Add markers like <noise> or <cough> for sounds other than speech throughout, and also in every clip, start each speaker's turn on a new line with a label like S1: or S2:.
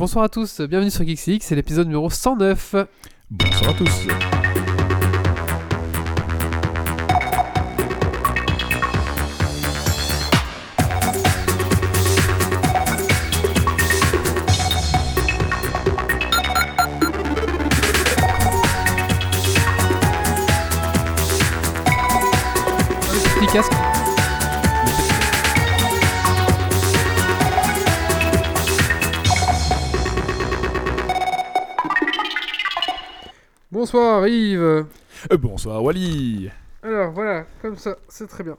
S1: Bonsoir à tous, bienvenue sur GeeksX, c'est l'épisode numéro 109.
S2: Bonsoir à tous.
S1: Bonsoir Yves.
S2: Euh, bonsoir Wally.
S1: Alors voilà, comme ça, c'est très bien.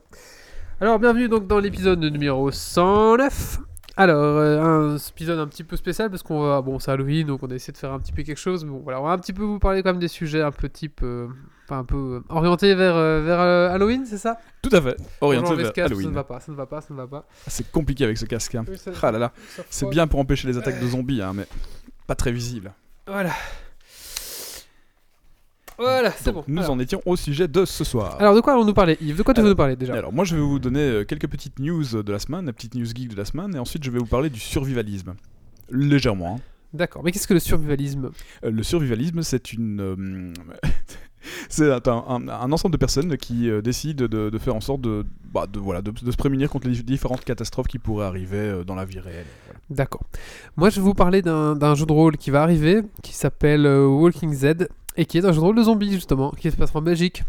S1: Alors bienvenue donc dans l'épisode numéro 109. Alors, euh, un épisode un petit peu spécial parce qu'on va. Bon, c'est Halloween donc on a essayé de faire un petit peu quelque chose. Mais bon, voilà, on va un petit peu vous parler quand même des sujets un peu type. euh, Enfin, un peu orientés vers, vers Halloween, c'est ça?
S2: Tout à fait. Orienté vers
S1: Vescas, Ça ne
S2: Halloween.
S1: va pas, ça ne va pas, ça ne va pas.
S2: Ah, C'est compliqué avec ce casque. hein.
S1: Oui, ça-
S2: Ah là là. C'est bien pour empêcher les attaques de zombies, hein, mais pas très visible.
S1: Voilà. Voilà, c'est bon.
S2: Nous
S1: Alors,
S2: en étions au sujet de ce soir.
S1: alors, de quoi allons-nous parler Yves? De quoi tu veux nous parler déjà?
S2: Alors moi je vais vous donner euh, quelques petites news de la semaine, la petite news geek de la semaine, et ensuite je vais vous parler du survivalisme. Légèrement. hein.
S1: D'accord, mais qu'est-ce que le survivalisme?
S2: Euh, Le survivalisme, c'est une. euh, <laughs> c'est un, un- un ensemble de personnes qui euh, décident de, de faire en sorte de, bah, de, voilà, de, de se prémunir contre les différentes catastrophes qui pourraient arriver dans la vie réelle. Voilà.
S1: D'accord. Moi, je vais vous parler d'un jeu de rôle qui va arriver, qui s'appelle Walking Z, et qui est un jeu de rôle de zombies, justement, qui se passe en Belgique.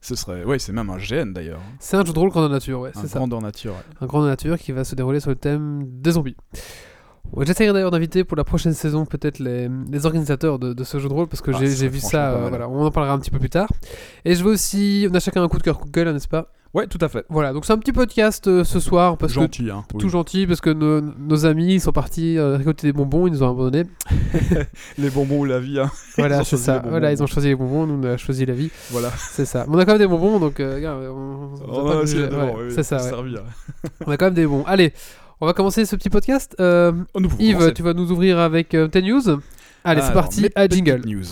S2: Ce serait. Ouais, c'est même un GN d'ailleurs.
S1: C'est un jeu de rôle grandeur nature, ouais,
S2: Un
S1: c'est ça.
S2: grandeur nature. ouais.
S1: Un grandeur nature qui va se dérouler sur le thème des zombies. Ouais, J'essaierai d'ailleurs d'inviter pour la prochaine saison peut-être les, les organisateurs de, de ce jeu de rôle parce que
S2: Ah,
S1: j'ai vu ça, euh, voilà, on en parlera un petit peu plus tard. Et je veux aussi, on a chacun un coup de cœur Google, n'est-ce pas?
S2: Ouais, tout à fait.
S1: Voilà, donc c'est un petit podcast euh, ce soir parce que
S2: Gentil, hein. oui.
S1: tout gentil parce que nos, nos amis sont partis euh, récolter des bonbons, ils nous ont abandonnés. <laughs>
S2: Les bonbons ou la vie, hein. <laughs>
S1: Voilà, c'est ça. Voilà, ils ont choisi les bonbons, nous on a choisi la vie.
S2: Voilà.
S1: C'est ça. Mais on a quand même des bonbons, donc euh, regarde, on, on-
S2: a
S1: Ouais,
S2: oui,
S1: c'est ça. ouais. On a quand même des bonbons. Allez, on va commencer ce petit podcast. Euh,
S2: Oh,
S1: Yves, tu vas nous ouvrir avec euh, tes news. Allez, c'est
S2: Alors,
S1: parti. À jingle.
S2: News.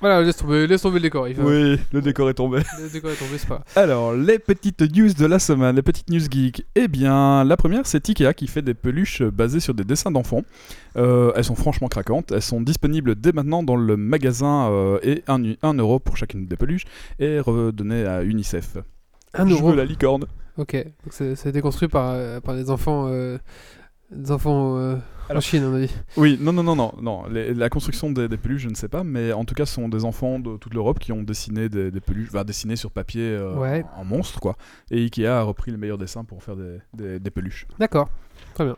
S1: Voilà, laisse tomber, laisse tomber le décor.
S2: Oui, le décor est tombé.
S1: Le décor est tombé, c'est pas grave.
S2: Alors, les petites news de la semaine, les petites news geeks. Eh bien, la première, c'est Ikea qui fait des peluches basées sur des dessins d'enfants. Euh, elles sont franchement craquantes. Elles sont disponibles dès maintenant dans le magasin euh, et 1 euro pour chacune des peluches et redonnées à UNICEF.
S1: Un
S2: Je
S1: euro.
S2: veux la licorne.
S1: Ok, donc c'est- ça a été construit par, euh, par des enfants, euh, des enfants euh, en Chine, à mon avis.
S2: Oui, non, non, non, non. non. Les- la construction des, des peluches, je ne sais pas, mais en tout cas, ce sont des enfants de toute l'Europe qui ont dessiné des, des peluches, enfin, dessiné sur papier euh,
S1: Ouais.
S2: en monstre, quoi. Et Ikea a repris les meilleurs dessins pour faire des, des- des peluches.
S1: D'accord, très bien.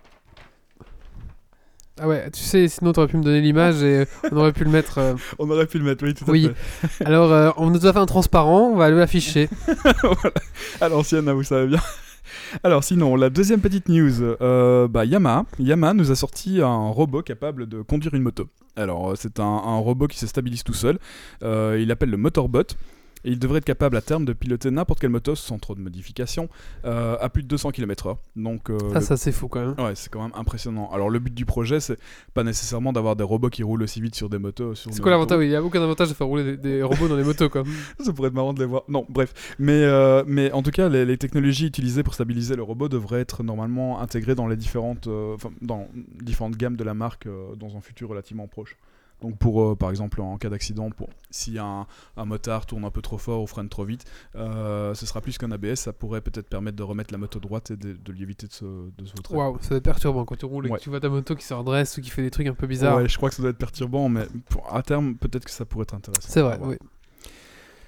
S1: Ah ouais, tu sais, sinon t'aurais pu me donner l'image et on aurait pu le mettre. euh, <laughs>
S2: On aurait pu le mettre, oui, tout
S1: Oui. Alors, euh, on nous a fait un transparent, on va aller l'afficher. <laughs>
S2: À l'ancienne, hein, vous savez bien. Alors sinon, la deuxième petite news, euh, bah, Yamaha. Nous a sorti un robot capable de conduire une moto. Alors euh, c'est un, un robot qui se stabilise tout seul. Euh, il appelle le Motorbot. Et il devrait être capable à terme de piloter n'importe quelle moto sans trop de modifications euh, à plus de 200 km/h. Donc euh,
S1: Ah,
S2: le-
S1: ça c'est fou quand même.
S2: Ouais, c'est quand même impressionnant. Alors le but du projet, c'est pas nécessairement d'avoir des robots qui roulent aussi vite sur des motos. sur
S1: C'est quoi l'avantage? Il n'y a aucun avantage de faire rouler des, des robots dans les motos quoi. <laughs>
S2: Ça pourrait être marrant de les voir. Non, bref. Mais, euh, mais en tout cas, les, les technologies utilisées pour stabiliser le robot devraient être normalement intégrées dans les différentes, dans différentes gammes de la marque dans un futur relativement proche. Donc pour, euh, par exemple, en cas d'accident, si un, un motard tourne un peu trop fort ou freine trop vite, euh, ce sera plus qu'un ABS. Ça pourrait peut-être permettre de remettre la moto droite et de, de lui éviter de se, de se vautrer.
S1: Waouh, ça doit être perturbant quand tu roules et que tu vois ta moto qui se redresse ou qui fait des trucs un peu bizarres.
S2: Ouais, je crois que ça doit être perturbant, mais pour- à terme, peut-être que ça pourrait être intéressant.
S1: c'est vrai, oui.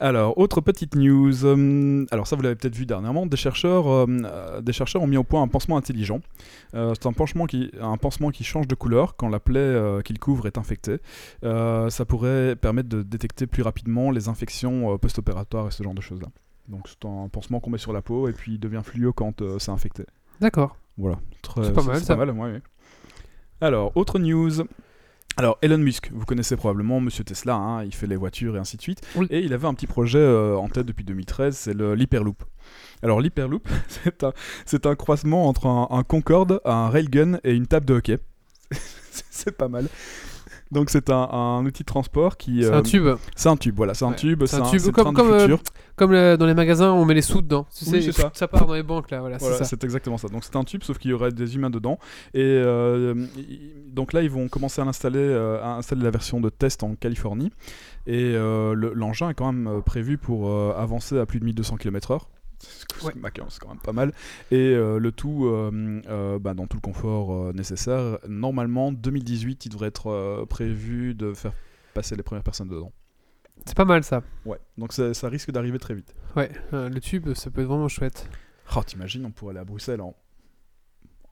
S2: Alors, autre petite news. euh, alors, ça, vous l'avez peut-être vu dernièrement. Des chercheurs, euh, euh, des chercheurs ont mis au point un pansement intelligent. Euh, c'est un pansement, qui, un pansement qui change de couleur quand la plaie qu'il couvre est infectée. Ça pourrait permettre de détecter plus rapidement les infections post-opératoires et ce genre de choses-là. Donc, c'est un pansement qu'on met sur la peau et puis il devient fluo quand c'est infecté.
S1: D'accord.
S2: Voilà.
S1: C'est pas mal, ça.
S2: mal, ouais, ouais. Alors, autre news. Alors, Elon Musk, vous connaissez probablement Monsieur Tesla, hein, il fait les voitures et ainsi de suite.
S1: Oui.
S2: Et il avait un petit projet euh, en tête depuis 2013, c'est l'Hyperloop. Alors, l'Hyperloop, <laughs> c'est un, un croisement entre un, un Concorde, un railgun et une table de hockey. <laughs> c'est pas mal. Donc, c'est un, un outil de transport qui.
S1: C'est
S2: euh,
S1: un tube.
S2: C'est un tube, voilà, c'est un
S1: Ouais.
S2: tube,
S1: C'est un
S2: un,
S1: tube comme- comme, euh. Comme le- dans les magasins, on met les sous dedans. Tu sais,
S2: ça.
S1: ça part dans les banques là. Voilà,
S2: Voilà,
S1: c'est
S2: exactement ça. Donc c'est un tube, sauf qu'il y aurait des humains dedans. Et euh, donc là, ils vont commencer à l'installer, euh, à installer la version de test en Californie. Et euh, le- l'engin est quand même euh, prévu pour euh, avancer à plus de 1200 km/h. C'est
S1: Ouais.
S2: c'est quand même pas mal. Et euh, le tout euh, euh, bah, dans tout le confort nécessaire. Normalement, 2018, il devrait être prévu de faire passer les premières personnes dedans.
S1: C'est pas mal ça.
S2: Ouais, donc ça, ça risque d'arriver très vite.
S1: Ouais, le tube, ça peut être vraiment chouette.
S2: Oh, t'imagines, on pourrait aller à Bruxelles en,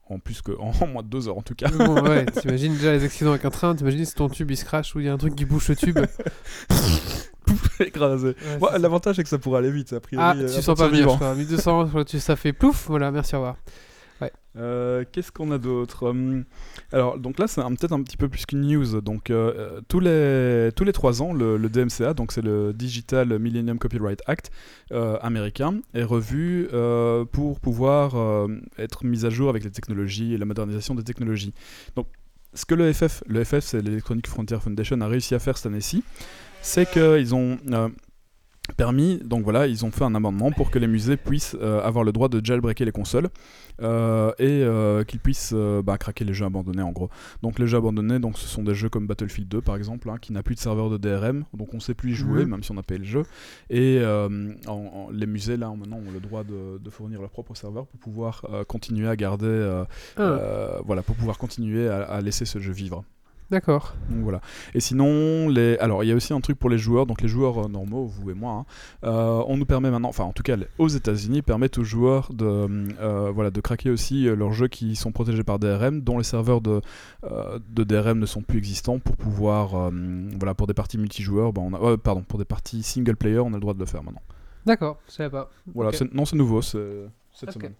S2: en plus que <laughs> en moins de deux heures en tout cas.
S1: Bon, ouais, <laughs> t'imagines déjà les accidents avec un train, t'imagines si ton tube il se crash ou il y a un truc qui bouche le tube. <laughs> <laughs>
S2: écrasé.
S1: Ouais,
S2: Ouais. L'avantage c'est que ça pourrait aller vite, a priori.
S1: ah,
S2: euh,
S1: tu sens pas crois. 1200, je crois, tu- ça fait plouf. Voilà, merci, au revoir.
S2: Euh, Qu'est-ce qu'on a d'autre Hum, Alors, donc là, c'est peut-être un petit peu plus qu'une news. Donc, euh, tous les tous les trois ans, le, le DMCA, donc c'est le Digital Millennium Copyright Act euh, américain, est revu pour pouvoir être mis à jour avec les technologies et la modernisation des technologies. Donc, ce que le FF, le FF, c'est l'Electronic Frontier Foundation, a réussi à faire cette année-ci, c'est qu'ils ont euh, permis, donc voilà, ils ont fait un amendement pour que les musées puissent euh, avoir le droit de jailbreaker les consoles euh, et euh, qu'ils puissent bah, craquer les jeux abandonnés en gros. Donc les jeux abandonnés, donc ce sont des jeux comme Battlefield 2 par exemple, hein, qui n'a plus de serveur de DRM, donc on sait plus y jouer
S1: Mhm.
S2: même si on a payé le jeu. Et en- en- les musées là maintenant ont le droit de, de fournir leur propre serveur pour pouvoir continuer à garder,
S1: Ah,
S2: voilà, pour pouvoir continuer à- à laisser ce jeu vivre.
S1: D'accord.
S2: Donc voilà. Et sinon, les... alors il y a aussi un truc pour les joueurs, donc les joueurs euh, normaux, vous et moi, hein, euh, on nous permet maintenant, enfin en tout cas aux États-Unis, permettent aux joueurs de, euh, voilà, de craquer aussi leurs jeux qui sont protégés par DRM, dont les serveurs de, euh, de DRM ne sont plus existants pour pouvoir, voilà, pour des parties multijoueurs, bah, on a, pardon, pour des parties single player, on a le droit de le faire maintenant.
S1: D'accord, je savais pas.
S2: Voilà, non, c'est nouveau c'est- cette
S1: Ok.
S2: semaine.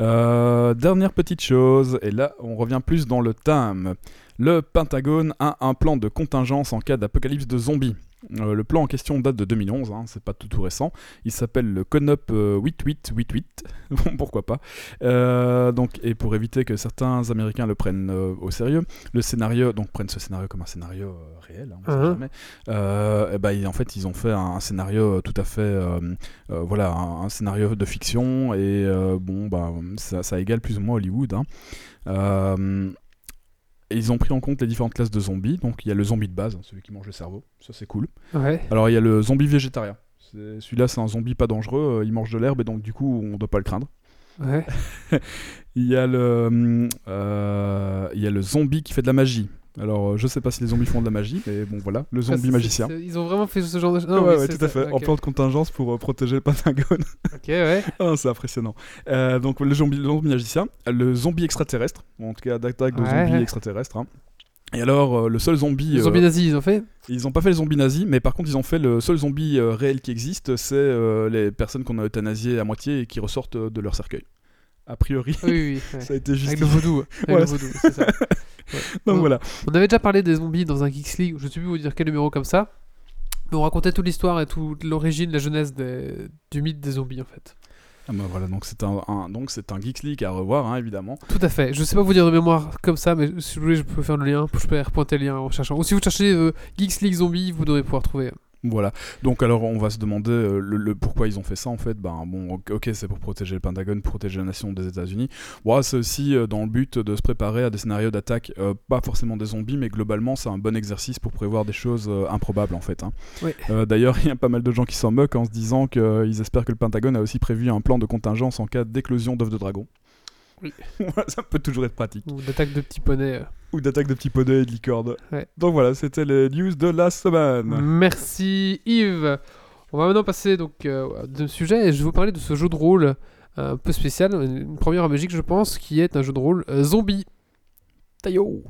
S2: Euh, dernière petite chose, et là on revient plus dans le thème. Le Pentagone a un plan de contingence en cas d'apocalypse de zombies. Euh, le plan en question date de 2011, hein, c'est pas tout, tout récent. Il s'appelle le CONOP euh, 8888, <laughs> Bon, pourquoi pas. Euh, donc, et pour éviter que certains Américains le prennent euh, au sérieux, le scénario, donc prennent ce scénario comme un scénario euh, réel, hein, on sait jamais. Euh, eh ben, en fait, ils ont fait un, un scénario euh, tout à fait, euh, euh, voilà, un, un scénario de fiction et euh, bon, bah, ça, ça égale plus ou moins Hollywood. hein. Et ils ont pris en compte les différentes classes de zombies. Donc il y a le zombie de base, hein, celui qui mange le cerveau, ça c'est cool.
S1: Ouais.
S2: Alors il y a le zombie végétarien. Celui-là c'est un zombie pas dangereux, euh, il mange de l'herbe et donc du coup on doit pas le craindre.
S1: Ouais. <laughs>
S2: Il y a le, hum, euh, il y a le zombie qui fait de la magie. Alors euh, je sais pas si les zombies font de la magie, mais bon voilà, le
S1: Ah,
S2: zombie magicien.
S1: Ils ont vraiment fait ce genre de.
S2: Ouais,
S1: Non,
S2: ouais,
S1: mais c'est
S2: tout à fait. En plan de contingence pour euh, protéger le Pentagone. <laughs>
S1: Ok, ouais.
S2: Ah, c'est impressionnant. Euh, donc le zombie, le zombie magicien, le zombie extraterrestre, en tout cas d'attaque de
S1: Ouais.
S2: zombies extraterrestres. hein. Et alors euh, le seul zombie,
S1: Les zombies nazis, ils ont fait
S2: ils ont pas fait les zombies nazis, mais par contre ils ont fait le seul zombie réel qui existe, c'est les personnes qu'on a euthanasiées à moitié et qui ressortent de leur cercueil. A priori,
S1: Oui, oui. ouais. <laughs>
S2: ça a été
S1: Avec
S2: justifié.
S1: le vaudou. Avec <laughs>
S2: Voilà,
S1: le vaudou, c'est ça. <laughs>
S2: Donc
S1: Ouais.
S2: voilà.
S1: On avait déjà parlé des zombies dans un Geeks League, je sais plus vous dire quel numéro comme ça. Mais on racontait toute l'histoire et toute l'origine, la jeunesse des- du mythe des zombies en fait.
S2: Ah bah voilà, donc c'est un, un- donc c'est un Geeks League à revoir, hein, évidemment.
S1: Tout à fait. Je sais pas vous dire de mémoire comme ça, mais si vous voulez, je peux faire le lien. Je peux repointer le lien en cherchant. Ou si vous cherchez euh, Geeks League Zombies, vous devrez pouvoir trouver.
S2: Voilà. Donc alors on va se demander euh, le, le pourquoi ils ont fait ça en fait. Ben bon, ok, c'est pour protéger le Pentagone, protéger la nation des États-Unis. Bon, c'est aussi euh, dans le but de se préparer à des scénarios d'attaque, euh, pas forcément des zombies, mais globalement c'est un bon exercice pour prévoir des choses improbables en fait. hein.
S1: Oui.
S2: D'ailleurs, <laughs> il y a pas mal de gens qui s'en moquent en se disant qu'ils espèrent que le Pentagone a aussi prévu un plan de contingence en cas d'éclosion d'œufs de dragon.
S1: Oui. <laughs>
S2: Ça peut toujours être pratique.
S1: Ou d'attaque de petits poneys. euh.
S2: Ou d'attaque de petits poneys et de licornes.
S1: Ouais.
S2: Donc voilà, c'était les news de la semaine.
S1: Merci Yves. On va maintenant passer donc euh, au deuxième sujet et je vais vous parler de ce jeu de rôle euh, un peu spécial, une première en Belgique je pense, qui est un jeu de rôle euh, zombie. Tayo.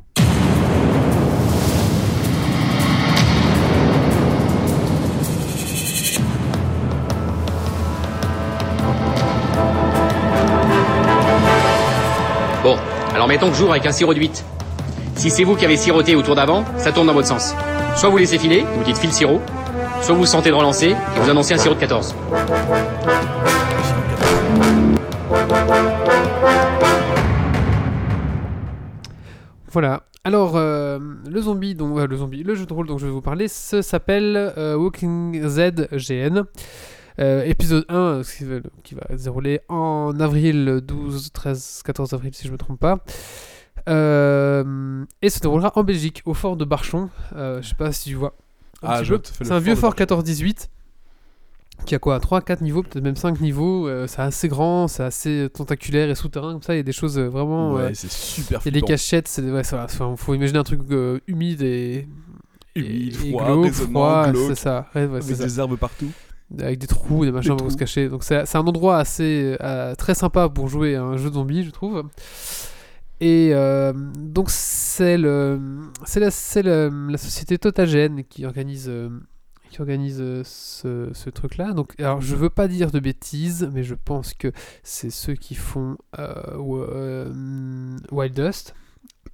S3: Bon, alors mettons que j'ouvre avec un sirop de 8. Si c'est vous qui avez siroté au tour d'avant, ça tourne dans votre sens. Soit vous laissez filer, vous dites file sirop, soit vous sentez de relancer et vous annoncez un sirop de 14.
S1: Voilà. Alors, euh, le zombie, donc euh, le zombie, le jeu de rôle dont je vais vous parler, s'appelle euh, Walking Z GN. Euh, épisode 1 euh, qui va, qui va se dérouler en avril 12, 13, 14 avril si je me trompe pas. Euh, et se déroulera en Belgique, au fort de Barchon. Euh, je sais pas si tu vois.
S2: Ah,
S1: C'est un vieux fort
S2: Barcelone.
S1: 14-18 qui a quoi 3, 4 niveaux, peut-être même 5 niveaux. euh, c'est assez grand, c'est assez tentaculaire et souterrain comme ça. Il y a des choses euh, vraiment. euh,
S2: Ouais, c'est super
S1: il y a des cachettes, c'est ouais, ça enfin, faut imaginer un truc euh, humide et
S2: Humide,
S1: et- et
S2: froid, résonnant,
S1: froid, c'est ça, ouais, ouais,
S2: avec
S1: ça.
S2: des herbes partout.
S1: Avec des trous, des machins pour se cacher. Donc c'est un endroit assez euh, très sympa pour jouer à un jeu de zombie, je trouve. Et euh, donc c'est le c'est la, la société Totagen qui organise euh, qui organise ce, ce truc-là. Donc alors je veux pas dire de bêtises, mais je pense que c'est ceux qui font Wild Dust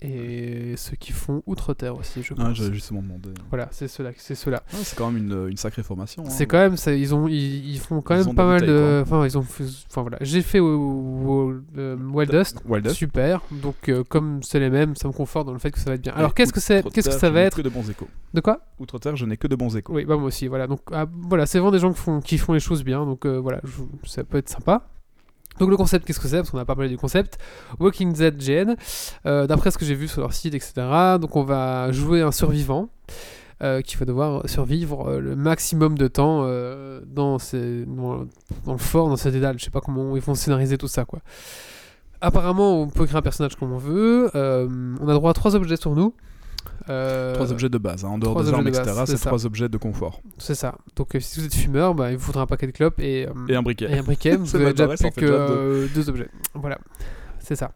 S1: et ceux qui font Outre-Terre aussi, je
S2: Ah,
S1: pense.
S2: J'avais justement demandé.
S1: voilà, c'est ceux-là, c'est ceux-là.
S2: Ah, c'est quand même une, une sacrée formation. hein.
S1: C'est quand même ça, ils ont ils, ils font quand
S2: Ils
S1: même pas mal de enfin ils ont enfin voilà, j'ai fait euh, Wild Dust,
S2: Wild Dust.
S1: super. Donc euh, comme c'est les mêmes, ça me conforte dans le fait que ça va être bien. Alors qu'est-ce que c'est
S2: Outre-Terre,
S1: qu'est-ce que ça
S2: je
S1: va
S2: n'ai
S1: être
S2: que de bons échos.
S1: De quoi?
S2: Outre-Terre, je n'ai que de bons échos.
S1: Oui, bah moi aussi, voilà. Donc ah, voilà, c'est vraiment des gens qui font qui font les choses bien. Donc euh, voilà, je- ça peut être sympa. Donc le concept, qu'est-ce que c'est? Parce qu'on n'a pas parlé du concept. Walking Dead GN, euh, d'après ce que j'ai vu sur leur site, etc. Donc on va jouer un survivant euh, qui va devoir survivre euh, le maximum de temps euh, dans, ces, dans, le fort, dans cette dédale. Je sais pas comment ils vont scénariser tout ça. Apparemment, on peut créer un personnage comme on veut. On a droit à trois objets sur nous. Euh,
S2: Trois objets de base, hein, en dehors
S1: trois
S2: des armes,
S1: de base,
S2: etc.
S1: c'est
S2: trois objets de confort.
S1: C'est ça. Donc euh, si vous êtes fumeur, bah, il vous faudra un paquet de clopes et, euh,
S2: Et un briquet.
S1: et un briquet. <laughs> vous avez déjà plus que
S2: deux.
S1: euh, deux objets. Voilà. C'est ça.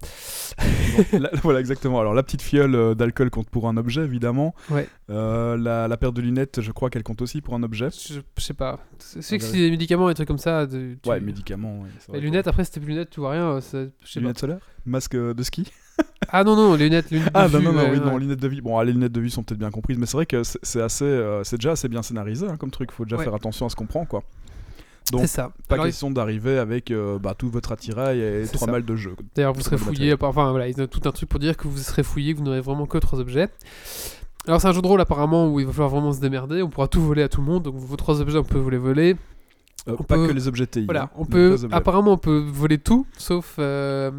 S2: Bon, la- <laughs> voilà, exactement. Alors, la petite fiole euh, d'alcool compte pour un objet, évidemment.
S1: Ouais.
S2: Euh, la, la paire de lunettes, je crois qu'elle compte aussi pour un objet.
S1: Je, je sais pas. C'est c'est que
S2: Ah,
S1: c'est des médicaments et des trucs comme ça. de- tu-
S2: Ouais, médicaments. ouais,
S1: Les lunettes, après, c'était plus lunettes, tu vois rien. c'est- Je sais pas.
S2: Lunettes solaires? Masque de ski?
S1: Ah non, non, les lunettes, lunettes
S2: Ah,
S1: de
S2: bah
S1: vue,
S2: non, non,
S1: ouais,
S2: oui,
S1: ouais.
S2: non, lunettes de vie. Bon, ah, les lunettes de vie sont peut-être bien comprises, mais c'est vrai que c'est assez, euh, c'est déjà assez bien scénarisé hein, comme truc. Faut déjà
S1: Ouais.
S2: faire attention à ce qu'on prend, quoi. Donc,
S1: ça.
S2: Pas
S1: Alors,
S2: question d'arriver avec euh, bah, tout votre attirail et trois malles de jeu.
S1: D'ailleurs, vous serez fouillé. Enfin, voilà, ils ont tout un truc pour dire que vous serez fouillé, que vous n'aurez vraiment que trois objets. Alors, c'est un jeu de rôle apparemment où il va falloir vraiment se démerder. On pourra tout voler à tout le monde. Donc, vos trois objets, on peut vous les voler.
S2: Euh,
S1: On
S2: pas
S1: peut-
S2: que les objets TI.
S1: Voilà,
S2: hein,
S1: on peut. Apparemment, on peut voler tout, sauf euh,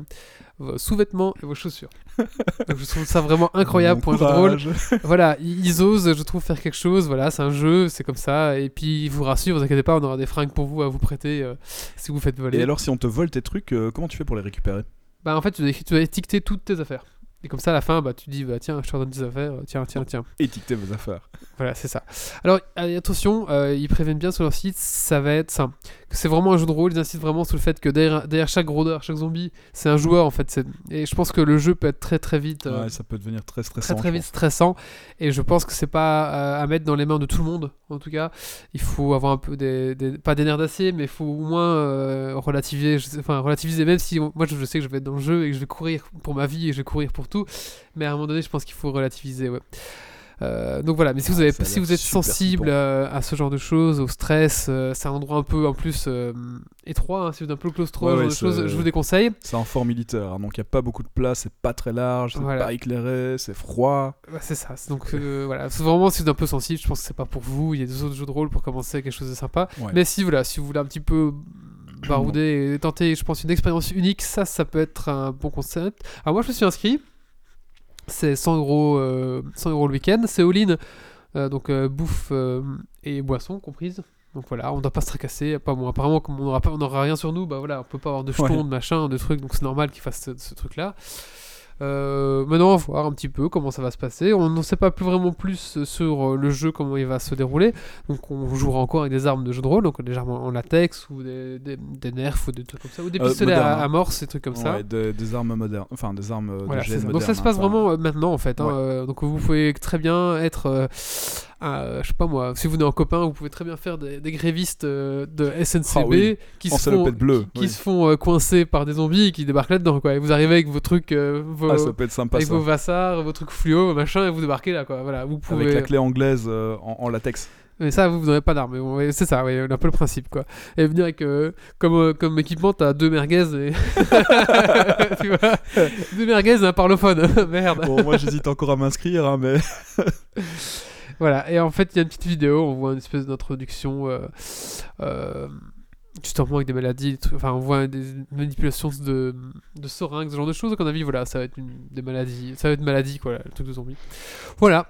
S1: vos sous-vêtements et vos chaussures. <laughs> Donc, je trouve ça vraiment incroyable pour un jeu de rôle. <laughs> Voilà, ils osent, je trouve, faire quelque chose. Voilà, c'est un jeu, c'est comme ça. Et puis, ils vous rassurent, vous inquiétez pas, on aura des fringues pour vous à vous prêter euh, si vous faites voler.
S2: Et alors, si on te vole tes trucs, comment tu fais pour les récupérer?
S1: Bah, en fait, tu dois, tu dois étiqueter toutes tes affaires. Et comme ça, à la fin, bah, tu dis, bah, tiens, je te redonne tes affaires, euh, tiens, tiens, tiens.
S2: Étiqueter vos affaires.
S1: Voilà, c'est ça. Alors, euh, attention, euh, ils préviennent bien sur leur site, ça va être ça. C'est vraiment un jeu de rôle, ils insistent vraiment sur le fait que derrière, derrière chaque rôdeur, chaque zombie, c'est un joueur en fait. Et je pense que le jeu peut être très très vite. euh,
S2: Ouais, ça peut devenir très stressant.
S1: Très très vite
S2: pense.
S1: stressant et je pense que c'est pas euh, à mettre dans les mains de tout le monde en tout cas il faut avoir un peu des, des- pas des nerfs d'acier mais il faut au moins relativiser sais- enfin relativiser même si moi je sais que je vais être dans le jeu et que je vais courir pour ma vie et je vais courir pour tout mais à un moment donné je pense qu'il faut relativiser ouais Euh, donc voilà, mais si vous,
S2: Ah,
S1: avez,
S2: ça a
S1: si vous êtes sensible euh, à ce genre de choses, au stress, euh, c'est un endroit un peu en plus étroit, hein, si vous êtes un peu claustro,
S2: Ouais,
S1: choses, je vous déconseille.
S2: C'est un fort militaire, hein, donc il n'y a pas beaucoup de place, c'est pas très large, c'est
S1: Voilà.
S2: pas éclairé, c'est froid.
S1: C'est ça. Donc voilà, vraiment si vous êtes un peu sensible, je pense que c'est pas pour vous. Il y a des autres jeux de rôle pour commencer quelque chose de sympa.
S2: Ouais.
S1: Mais si voilà, si vous voulez un petit peu barouder et tenter, je pense une expérience unique, ça, ça peut être un bon concept. Alors moi, je me suis inscrit. C'est 100 euros, euh, 100 euros le week-end. C'est all-in, euh, donc euh, bouffe euh, et boisson comprises. Donc voilà, on doit pas se tracasser. Pas bon, apparemment, comme on n'aura rien sur nous, bah voilà, on peut pas avoir de jetons,
S2: Ouais.
S1: de machin, de trucs. Donc c'est normal qu'ils fassent ce, ce truc-là. Euh, maintenant, on va voir un petit peu comment ça va se passer. On n'en sait pas plus vraiment plus sur euh, le jeu, comment il va se dérouler. Donc, on jouera encore avec des armes de jeu de rôle, donc des armes en latex ou des, des, des nerfs ou des trucs comme ça, ou des
S2: Euh,
S1: pistolets à,
S2: hein.
S1: amorce, des trucs comme ça.
S2: Ouais, des, des armes modernes, enfin des armes
S1: Voilà,
S2: de
S1: ça. Donc ça se
S2: hein,
S1: passe
S2: pas-
S1: vraiment maintenant en fait. hein.
S2: Ouais.
S1: Donc vous pouvez très bien être euh, je sais pas moi, si vous venez en copain, vous pouvez très bien faire des, des grévistes euh, de SNCB
S2: Ah oui,
S1: qui,
S2: en
S1: se font,
S2: bleue,
S1: qui, se font coincer par des zombies et qui débarquent là-dedans. Quoi. Et vous arrivez avec vos trucs, euh, vos,
S2: Ah, ça peut être sympa
S1: avec
S2: ça.
S1: vos vassars, vos trucs fluo, vos machins, et vous débarquez là. Quoi. Voilà, vous pouvez...
S2: Avec la clé anglaise en, en latex.
S1: Mais ça, vous, n'avez pas d'armes. bon, c'est ça, ouais, un peu le principe, quoi. Et venir avec, euh, comme, euh, comme équipement, t'as deux merguez et... <laughs> tu vois Deux merguez et un parlophone. <laughs> Merde.
S2: Bon, moi j'hésite encore à m'inscrire, hein, mais <laughs>
S1: Voilà, et en fait, il y a une petite vidéo, on voit une espèce d'introduction, euh, euh, justement avec des maladies, des trucs- enfin, on voit des manipulations de, de seringues, ce genre de choses, donc on a vu, voilà, ça va être une, des maladies, ça va être une maladie, quoi, le truc de zombie. Voilà.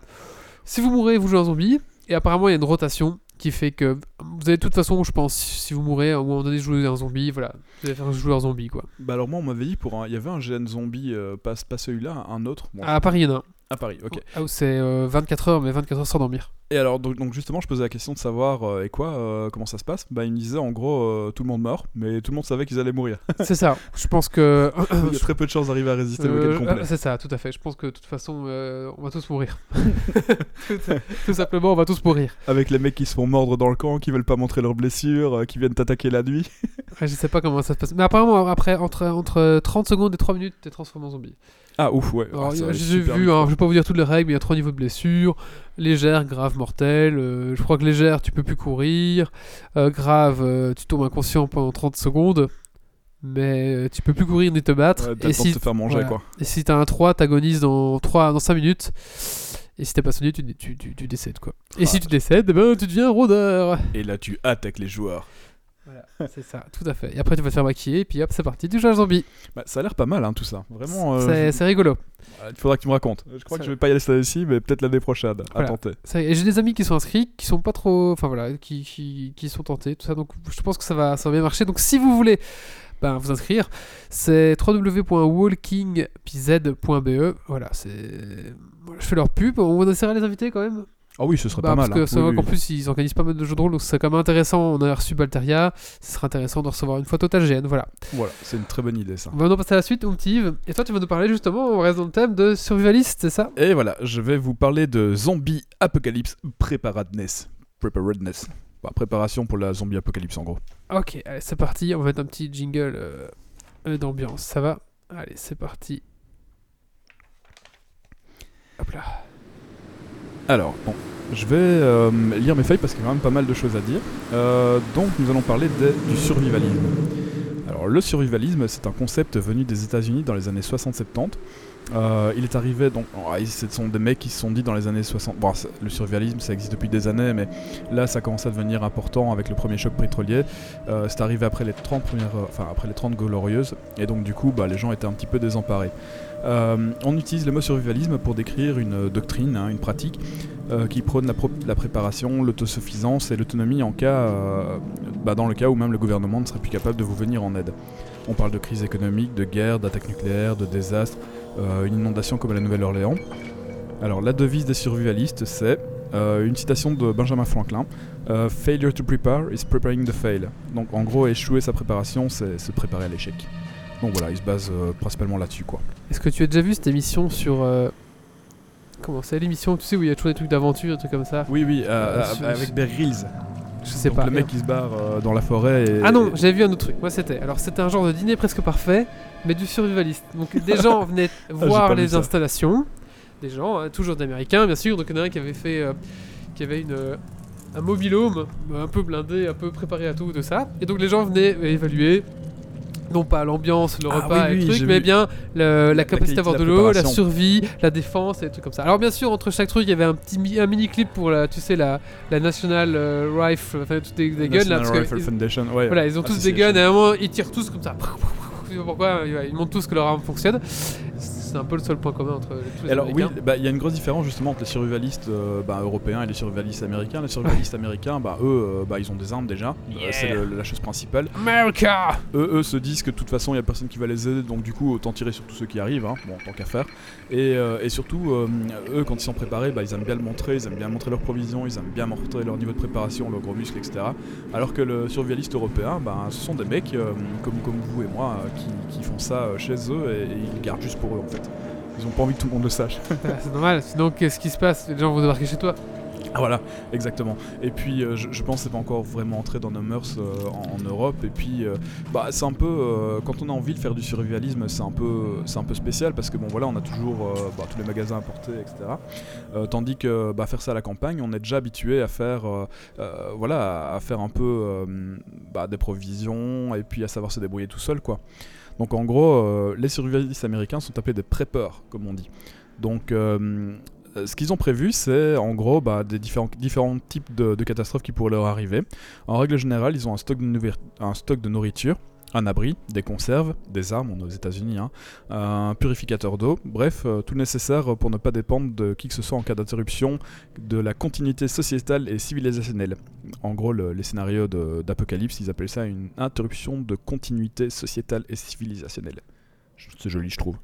S1: Si vous mourrez, vous jouez un zombie, et apparemment, il y a une rotation qui fait que vous allez de toute façon, je pense, si vous mourrez, à un moment donné, jouer un zombie, voilà, vous allez faire un joueur zombie, quoi.
S2: bah alors moi on m'avait dit pour un... il y avait un gène zombie, euh, pas, pas celui-là, un autre. Bon,
S1: À Paris, il y en a un.
S2: À Paris, ok.
S1: Ah, où c'est euh, 24 heures, mais 24 heures sans dormir.
S2: Et alors donc, donc justement je posais la question de savoir euh, et quoi, euh, comment ça se passe? Bah il me disait en gros euh, tout le monde meurt, mais tout le monde savait qu'ils allaient mourir. <laughs>
S1: c'est ça. Je pense que. <laughs>
S2: Il y a très peu de chances d'arriver à résister au
S1: Euh,
S2: week-end complet.
S1: c'est ça, tout à fait. Je pense que de toute façon, euh, on va tous mourir. <laughs> tout, tout simplement, on va tous mourir.
S2: Avec les mecs qui se font mordre dans le camp, qui veulent pas montrer leurs blessures, euh, qui viennent t'attaquer la nuit.
S1: Ouais, je sais pas comment ça se passe. Mais apparemment, après, entre, entre 30 secondes et 3 minutes, t'es transformé en zombie.
S2: Ah ouf ouais.
S1: Alors,
S2: Ah,
S1: j'ai vu, hein, je vais pas vous dire toutes les règles, mais il y a trois niveaux de blessures. Légère, grave, mortelle. Euh, je crois que légère, tu peux plus courir. Euh, grave, euh, tu tombes inconscient pendant 30 secondes. Mais tu peux plus courir ni te battre.
S2: Ouais,
S1: et, si,
S2: te faire manger
S1: voilà.
S2: quoi.
S1: et si t'as un 3, t'agonises dans, 3, dans 5 minutes. Et si t'es pas soigné, tu, tu, tu, tu décèdes quoi. Et
S2: Ah.
S1: si tu décèdes, eh ben, tu deviens rôdeur.
S2: Et là tu attaques les joueurs.
S1: Voilà, <laughs> c'est ça, tout à fait. Et après, tu vas te faire maquiller, et puis hop, c'est parti, à un zombie.
S2: Bah, ça a l'air pas mal hein, tout ça. Vraiment. euh,
S1: C'est rigolo.
S2: je- Il faudra que tu me racontes. Je crois que je vais pas y aller cette année-ci, mais peut-être l'année prochaine. À
S1: Voilà.
S2: tenter.
S1: Et j'ai des amis qui sont inscrits, qui sont pas trop. Enfin voilà, qui, qui, qui sont tentés, tout ça. Donc je pense que ça va, ça va bien marcher. Donc si vous voulez ben, vous inscrire, c'est www.walkingpz.be. Voilà, c'est. je fais leur pub. On va essayer de les inviter quand même.
S2: Ah oui, ce serait
S1: Bah,
S2: pas
S1: parce
S2: mal.
S1: que
S2: hein.
S1: c'est
S2: Oui,
S1: qu'en plus ils organisent pas mal de jeux de rôle, donc c'est quand même intéressant. On a reçu Balteria, ce serait intéressant de recevoir une fois Total GN. Voilà.
S2: Voilà, c'est une très bonne idée ça.
S1: On va maintenant passer à la suite, Yves. Et toi, tu vas nous parler justement, on reste dans le thème de survivaliste, c'est ça?
S2: Et voilà, je vais vous parler de Zombie Apocalypse Preparedness. Preparedness. Bah, préparation pour la zombie apocalypse en gros.
S1: Ok, allez, c'est parti. On va mettre un petit jingle euh, euh, d'ambiance. Ça va? Allez, c'est parti. Hop là.
S2: Alors, bon, je vais euh, lire mes feuilles parce qu'il y a quand même pas mal de choses à dire. Euh, donc, nous allons parler du survivalisme. Alors, le survivalisme, c'est un concept venu des États-Unis dans les années 60-70. Euh, il est arrivé, donc, oh, ce sont des mecs qui se sont dit dans les années 60. Bon, le survivalisme, ça existe depuis des années, mais là, ça commence à devenir important avec le premier choc pétrolier. Euh, c'est arrivé après les 30 premières, euh, enfin après les 30 glorieuses, et donc du coup, bah, les gens étaient un petit peu désemparés. On utilise le mot survivalisme pour décrire une doctrine, hein, une pratique qui prône la, préparation, l'autosuffisance et l'autonomie en cas, bah, dans le cas où même le gouvernement ne serait plus capable de vous venir en aide. On parle de crise économique, de guerre, d'attaque nucléaire, de désastre, euh, une inondation comme à la Nouvelle-Orléans. Alors la devise des survivalistes, c'est euh, une citation de Benjamin Franklin euh, Failure to prepare is preparing the fail. Donc en gros, échouer sa préparation, c'est se préparer à l'échec. Donc voilà, il se base principalement là-dessus quoi.
S1: Est-ce que tu as déjà vu cette émission sur. Comment c'est l'émission, tu sais, où il y a toujours des trucs d'aventure, des trucs comme ça?
S2: Oui, oui,
S1: sur-
S2: avec Bear Grylls.
S1: Je sais
S2: Donc
S1: pas.
S2: le mec qui se barre euh, dans la forêt et...
S1: Ah non, j'avais vu un autre truc. Moi, c'était. Alors, c'était un genre de dîner presque parfait, mais du survivaliste. Donc, <laughs> des gens venaient voir
S2: pas vu
S1: les installations. Des gens, hein, toujours d'américains, bien sûr. Donc, il y en a un qui avait fait. euh, qui avait une. euh, un mobilhome un peu blindé, un peu préparé à tout, de ça. Et donc, les gens venaient évaluer. Non pas l'ambiance, le
S2: Ah
S1: repas
S2: oui,
S1: et le truc, mais bien le- la capacité
S2: qualité
S1: à avoir
S2: de la
S1: l'eau, la survie, la défense et des trucs comme ça. Alors bien sûr, entre chaque truc, il y avait un petit mi- un mini clip pour la, tu sais, la, la National euh, Rifle, enfin toutes des, des guns là, que
S2: Rifle
S1: ils-
S2: Foundation, ouais.
S1: voilà, ils ont tous des guns et à un moment ils tirent tous comme ça. <laughs> Pourquoi, ils montrent tous que leur arme fonctionne. C'est un peu le seul point commun entre tous les
S2: Alors oui, bah, il y a une grosse différence justement entre les survivalistes euh, bah, européens et les survivalistes américains. Les survivalistes <laughs> américains, bah, eux, euh, bah, ils ont des armes déjà. Euh,
S1: Yeah.
S2: c'est la chose principale.
S1: America
S2: Eux, eux se disent que de toute façon, il y a personne qui va les aider, donc du coup, autant tirer sur tous ceux qui arrivent, hein, bon, tant qu'à faire. Et, euh, et surtout, eux, quand ils sont préparés, ils aiment bien le montrer, ils aiment bien montrer leurs provisions, ils aiment bien montrer leur niveau de préparation, leurs gros muscles, etc. Alors que le survivaliste européen, bah, ce sont des mecs comme, comme vous et moi qui, qui font ça chez eux et, et ils le gardent juste pour eux en fait. Ils ont pas envie que tout le monde le sache. <laughs>
S1: Ah, C'est normal, sinon qu'est-ce qui se passe? Les gens vont débarquer chez toi.
S2: Ah, voilà, exactement. Et puis, euh, je, je pense que c'est pas encore vraiment entré dans nos mœurs euh, en, en Europe. Et puis, euh, bah, c'est un peu, quand on a envie de faire du survivalisme, c'est un peu, c'est un peu spécial parce que bon, voilà, on a toujours bah, tous les magasins importés, etc. Tandis que bah, faire ça à la campagne, on est déjà habitué à faire, voilà, à faire un peu bah, des provisions et puis à savoir se débrouiller tout seul, quoi. Donc en gros, euh, les survivalistes américains sont appelés des preppers, comme on dit. Donc euh, euh, ce qu'ils ont prévu, c'est en gros bah, des différents, types de, catastrophes qui pourraient leur arriver. En règle générale, ils ont un stock de nourriture, un abri, des conserves, des armes, on est aux États-Unis, hein, un purificateur d'eau, bref, euh, tout nécessaire pour ne pas dépendre de qui que ce soit en cas d'interruption de la continuité sociétale et civilisationnelle. En gros, le- les scénarios d'apocalypse, ils appellent ça une interruption de continuité sociétale et civilisationnelle. C'est joli, je trouve.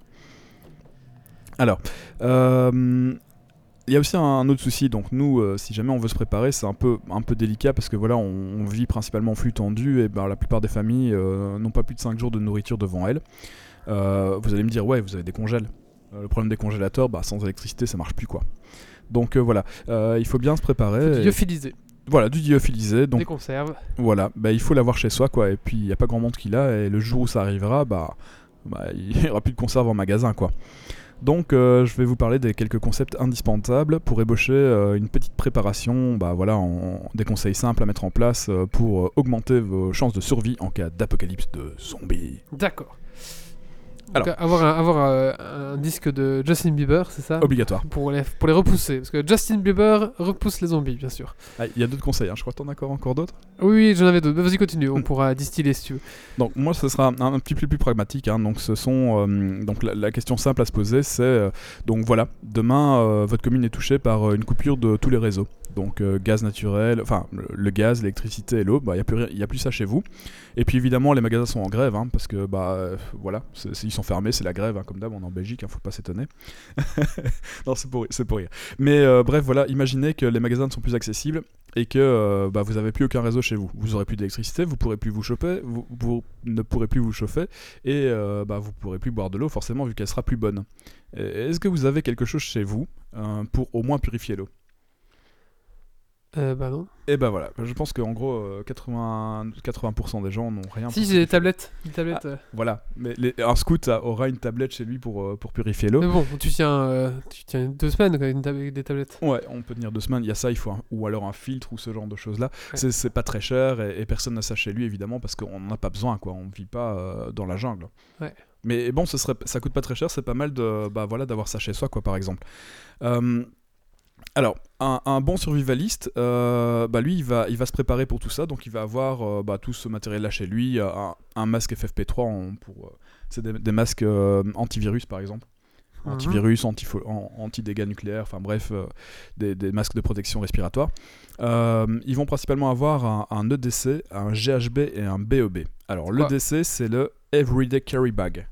S2: Alors, euh, il y a aussi un autre souci, donc nous, euh, si jamais on veut se préparer, c'est un peu, un peu délicat parce que voilà, on, on vit principalement en flux tendu et ben, la plupart des familles euh, n'ont pas plus de 5 jours de nourriture devant elles. Euh, vous allez me dire, ouais, vous avez des congèles. Le problème des congélateurs, bah, sans électricité, ça marche plus quoi. Donc voilà, il faut bien se préparer. et-
S1: Lyophilisé.
S2: Voilà, du lyophilisé, donc
S1: Des conserves.
S2: voilà, bah, il faut l'avoir chez soi, quoi. Et puis, il n'y a pas grand monde qui l'a, et le jour où ça arrivera, bah, bah, <laughs> il n'y aura plus de conserve en magasin, quoi. Donc, euh, je vais vous parler des quelques concepts indispensables pour ébaucher euh, une petite préparation, bah, voilà, en, des conseils simples à mettre en place euh, pour augmenter vos chances de survie en cas d'apocalypse de zombies.
S1: D'accord.
S2: Alors.
S1: Donc, avoir, un, avoir un disque de Justin Bieber, c'est ça?
S2: Obligatoire.
S1: pour les, pour les repousser. Parce que Justin Bieber repousse les zombies, bien sûr.
S2: Ah, Il y a d'autres conseils, hein. je crois que t'en as encore, encore d'autres?
S1: Oui, j'en avais d'autres. Mais vas-y, continue. On
S2: Hmm.
S1: pourra distiller si tu veux.
S2: Donc moi ce sera un, un petit peu plus pragmatique. hein. Donc ce sont euh, donc la, la question simple à se poser, c'est euh, donc voilà demain euh, votre commune est touchée par une coupure de tous les réseaux. Donc gaz naturel, enfin le, le gaz, l'électricité et l'eau, bah il y a plus rien- y a plus ça chez vous. Et puis évidemment les magasins sont en grève hein, parce que bah voilà ils sont fermés, c'est la grève hein, comme d'hab on est en Belgique, hein, faut pas s'étonner. <laughs> non c'est pour pour rire. Mais bref voilà, imaginez que les magasins ne sont plus accessibles et que bah, vous n'avez plus aucun réseau chez vous. Aurez plus d'électricité, vous pourrez plus vous chauffer, vous, ne pourrez plus vous chauffer et euh, bah, vous pourrez plus boire de l'eau forcément vu qu'elle sera plus bonne. Est-ce que vous avez quelque chose chez vous euh, pour au moins purifier l'eau?
S1: Euh, bah non.
S2: Et bah voilà, je pense qu'en gros euh, 80, 80% des gens n'ont rien.
S1: Si, j'ai des tablettes. Des tablettes. euh.
S2: Voilà, mais les- un scout aura une tablette chez lui pour, euh, pour purifier l'eau.
S1: Mais bon, tu tiens, euh, tu tiens deux semaines une tab- avec des tablettes.
S2: Ouais, on peut tenir deux semaines. Il y a ça, il faut un- ou alors un filtre ou ce genre de choses là.
S1: Ouais.
S2: C'est- pas très cher et, et personne n'a ça chez lui évidemment parce qu'on n'en a pas besoin quoi. On vit pas euh, dans la jungle.
S1: Ouais.
S2: Mais bon, ce serait, ça coûte pas très cher. C'est pas mal de bah voilà d'avoir ça chez soi quoi par exemple. Euh, alors, un, un bon survivaliste, euh, bah lui, il va, il va se préparer pour tout ça, donc il va avoir euh, bah, tout ce matériel-là chez lui, euh, un, un masque FFP3 en- pour, c'est des, des masques antivirus par exemple,
S1: Mhm.
S2: antivirus, anti-dégâts nucléaires, enfin bref, des, des masques de protection respiratoire. Ils vont principalement avoir un, un EDC, un GHB et un BEB. Alors
S1: Quoi
S2: l'EDC, c'est le Everyday Carry Bag.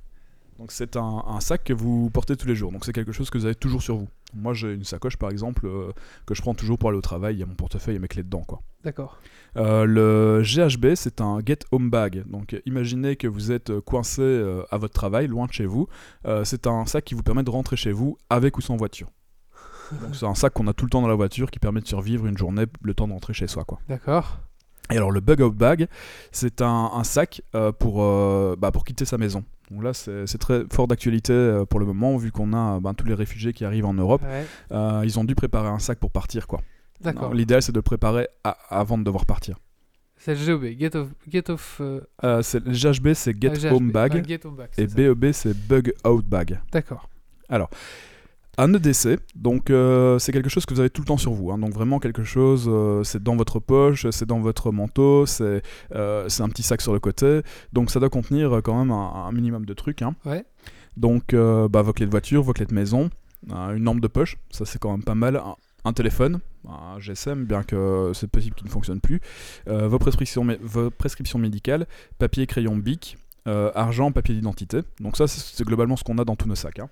S2: Donc c'est un, un sac que vous portez tous les jours. Donc c'est quelque chose que vous avez toujours sur vous. Moi j'ai une sacoche par exemple euh, que je prends toujours pour aller au travail. Il y a mon portefeuille et mes clés dedans quoi.
S1: D'accord.
S2: Euh, le GHB, c'est un Get Home Bag. Donc, euh, imaginez que vous êtes coincé euh, à votre travail, loin de chez vous. C'est un sac qui vous permet de rentrer chez vous avec ou sans voiture. <laughs> Donc, c'est un sac qu'on a tout le temps dans la voiture qui permet de survivre une journée, le temps de rentrer chez soi. Quoi.
S1: D'accord.
S2: Et alors, le Bug Out Bag, c'est un, un sac euh, pour, euh, bah, pour quitter sa maison. Donc là, c'est très fort d'actualité euh, pour le moment, vu qu'on a ben, tous les réfugiés qui arrivent en Europe.
S1: Ouais.
S2: Euh, ils ont dû préparer un sac pour partir. quoi.
S1: D'accord.
S2: L'idéal, c'est de le préparer à- avant de devoir partir.
S1: C'est le GOB. Get off. Get off euh,
S2: Euh, le GHB, c'est Get
S1: ah, GHB.
S2: Home Bag.
S1: Get home bag.
S2: Et. BEB, c'est Bug Out Bag.
S1: D'accord.
S2: Un EDC, donc euh, c'est quelque chose que vous avez tout le temps sur vous. hein. donc vraiment quelque chose, euh, c'est dans votre poche, c'est dans votre manteau, c'est euh, c'est un petit sac sur le côté. Donc ça doit contenir quand même un, un minimum de trucs. hein.
S1: Ouais.
S2: Donc bah, vos clés de voiture, vos clés de maison, euh, une lampe de poche, ça c'est quand même pas mal. Un, un téléphone, un GSM, bien que c'est possible qu'il ne fonctionne plus. vos, prescriptions, mé- vos prescriptions médicales, papier, crayon, bic, argent, papier d'identité. Donc ça, c'est c'est globalement ce qu'on a dans tous nos sacs. hein.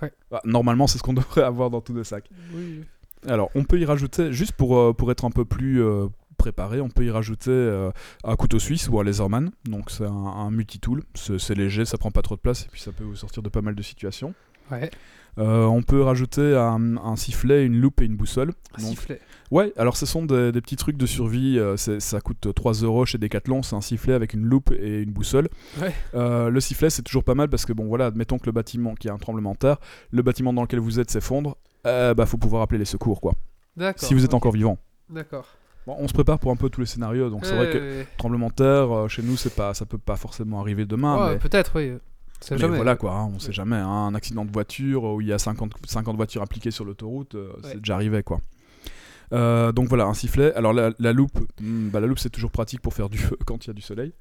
S1: Ouais.
S2: Bah, normalement, c'est ce qu'on <laughs> devrait avoir dans tous nos sacs.
S1: Oui.
S2: Alors, on peut y rajouter, juste pour, euh, pour être un peu plus euh, préparé, on peut y rajouter euh, un couteau suisse ou un laserman. Donc, c'est un, un multi-tool. C'est léger, ça prend pas trop de place et puis ça peut vous sortir de pas mal de situations.
S1: Ouais.
S2: Euh, on peut rajouter un, un sifflet, une loupe et une boussole.
S1: Un
S2: Donc,
S1: sifflet.
S2: Ouais, alors ce sont des, des petits trucs de survie. euh, ça coûte 3 euros chez Decathlon. C'est un sifflet avec une loupe et une boussole.
S1: Ouais.
S2: Euh, le sifflet, c'est toujours pas mal parce que, bon, voilà, admettons que le bâtiment, qui a un tremblement de terre, le bâtiment dans lequel vous êtes s'effondre, bah, faut pouvoir appeler les secours, quoi.
S1: D'accord.
S2: Si vous êtes encore vivant.
S1: D'accord.
S2: Bon, on se prépare pour un peu tous les scénarios, donc c'est vrai que tremblement de terre, chez nous, c'est pas, ça peut pas forcément arriver demain,
S1: ouais,
S2: mais,
S1: Peut-être, oui.
S2: Mais
S1: jamais.
S2: voilà quoi, hein, on sait jamais. hein, un accident de voiture où il y a 50, 50 voitures impliquées sur l'autoroute, euh,
S1: Ouais.
S2: c'est déjà arrivé quoi. Euh, donc voilà, un sifflet. Alors la, la loupe, hmm, bah, la loupe c'est toujours pratique pour faire du feu <laughs> quand il y a du soleil.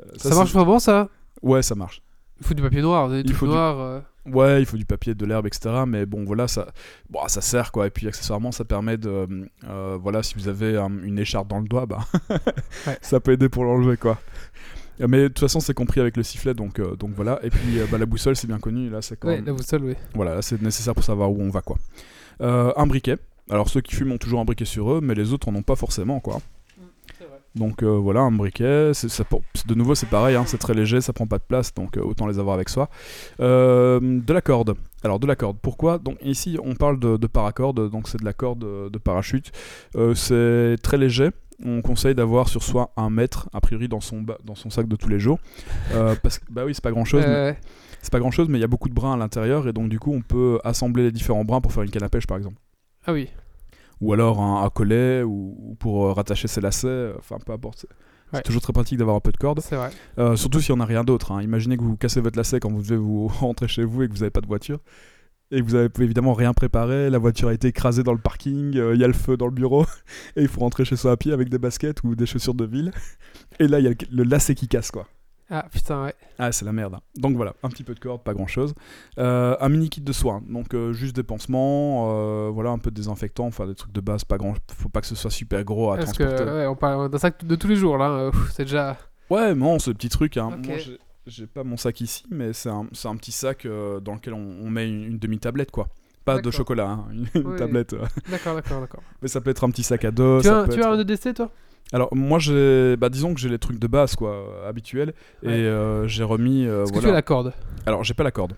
S2: Euh,
S1: Ça, marche vraiment, ça?
S2: Ouais, ça marche.
S1: Il faut du papier noir, des
S2: Il faut
S1: noirs. euh,
S2: Ouais, il faut du papier, de l'herbe, etc. Mais bon, voilà, ça, bon, ça sert quoi. Et puis accessoirement, ça permet de, euh, voilà, si vous avez un- une écharpe dans le doigt, bah, <laughs>
S1: Ouais.
S2: ça peut aider pour l'enlever quoi. Euh, Mais de toute façon, c'est compris avec le sifflet, donc, euh, donc voilà. Et puis euh, bah, la boussole, c'est bien connu. Là, c'est quand
S1: Ouais,
S2: même-
S1: la boussole, oui.
S2: Voilà, là, c'est nécessaire pour savoir où on va quoi. Euh, un briquet. Alors ceux qui fument ont toujours un briquet sur eux, mais les autres en ont pas forcément quoi. Donc euh, voilà, un briquet. c'est- ça pour- de nouveau, c'est pareil, hein, c'est très léger, ça prend pas de place, donc euh, autant les avoir avec soi. Euh, de la corde. Alors de la corde. Pourquoi? Donc ici, on parle de, de paracorde, donc c'est de la corde de parachute. Euh, c'est très léger. On conseille d'avoir sur soi un mètre, a priori dans son, dans son sac de tous les jours. Euh, parce que, bah oui, c'est pas grand chose.
S1: Euh,
S2: C'est pas grand chose, mais il y a beaucoup de brins à l'intérieur, et donc du coup, on peut assembler les différents brins pour faire une canne à pêche, par exemple.
S1: Ah oui.
S2: Ou alors un, un collet, ou, ou pour euh, rattacher ses lacets, enfin peu importe. C'est
S1: Ouais.
S2: toujours très pratique d'avoir un peu de corde.
S1: C'est vrai.
S2: Euh, surtout si on n'a rien d'autre. hein. Imaginez que vous cassez votre lacet quand vous devez vous <laughs> rentrer chez vous et que vous n'avez pas de voiture. Et vous avez évidemment rien préparé, la voiture a été écrasée dans le parking, euh, il y a le feu dans le bureau, <laughs> et il faut rentrer chez soi à pied avec des baskets ou des chaussures de ville. Et là, il y a le, le lacet qui casse, quoi.
S1: Ah putain, ouais.
S2: Ah, c'est la merde. hein. Donc voilà, un petit peu de corde, pas grand chose. un mini kit de soins, donc euh, juste des pansements, euh, voilà, un peu de désinfectant, enfin des trucs de base, pas grand. Faut pas que ce soit super gros à
S1: Parce que,
S2: transporter.
S1: ouais, on parle d'un sac de tous les jours, là. euh, C'est déjà.
S2: Ouais, non, ce petit truc. Hein. Moi, j'ai- pas mon sac ici, mais c'est un, un petit sac euh, dans lequel on, on met une, une demi-tablette, quoi. Pas de chocolat, hein, une,
S1: Oui.
S2: tablette. euh.
S1: D'accord, d'accord, d'accord. <laughs>
S2: Mais ça peut être un petit sac à dos.
S1: Tu
S2: ça
S1: as,
S2: peut
S1: tu as
S2: être-
S1: un EDC, toi?
S2: Alors, moi, j'ai. Bah, disons que j'ai les trucs de base, quoi, euh, habituels.
S1: Ouais.
S2: Et euh, j'ai remis. euh,
S1: Est-ce que tu as la corde?
S2: Alors, j'ai pas la corde.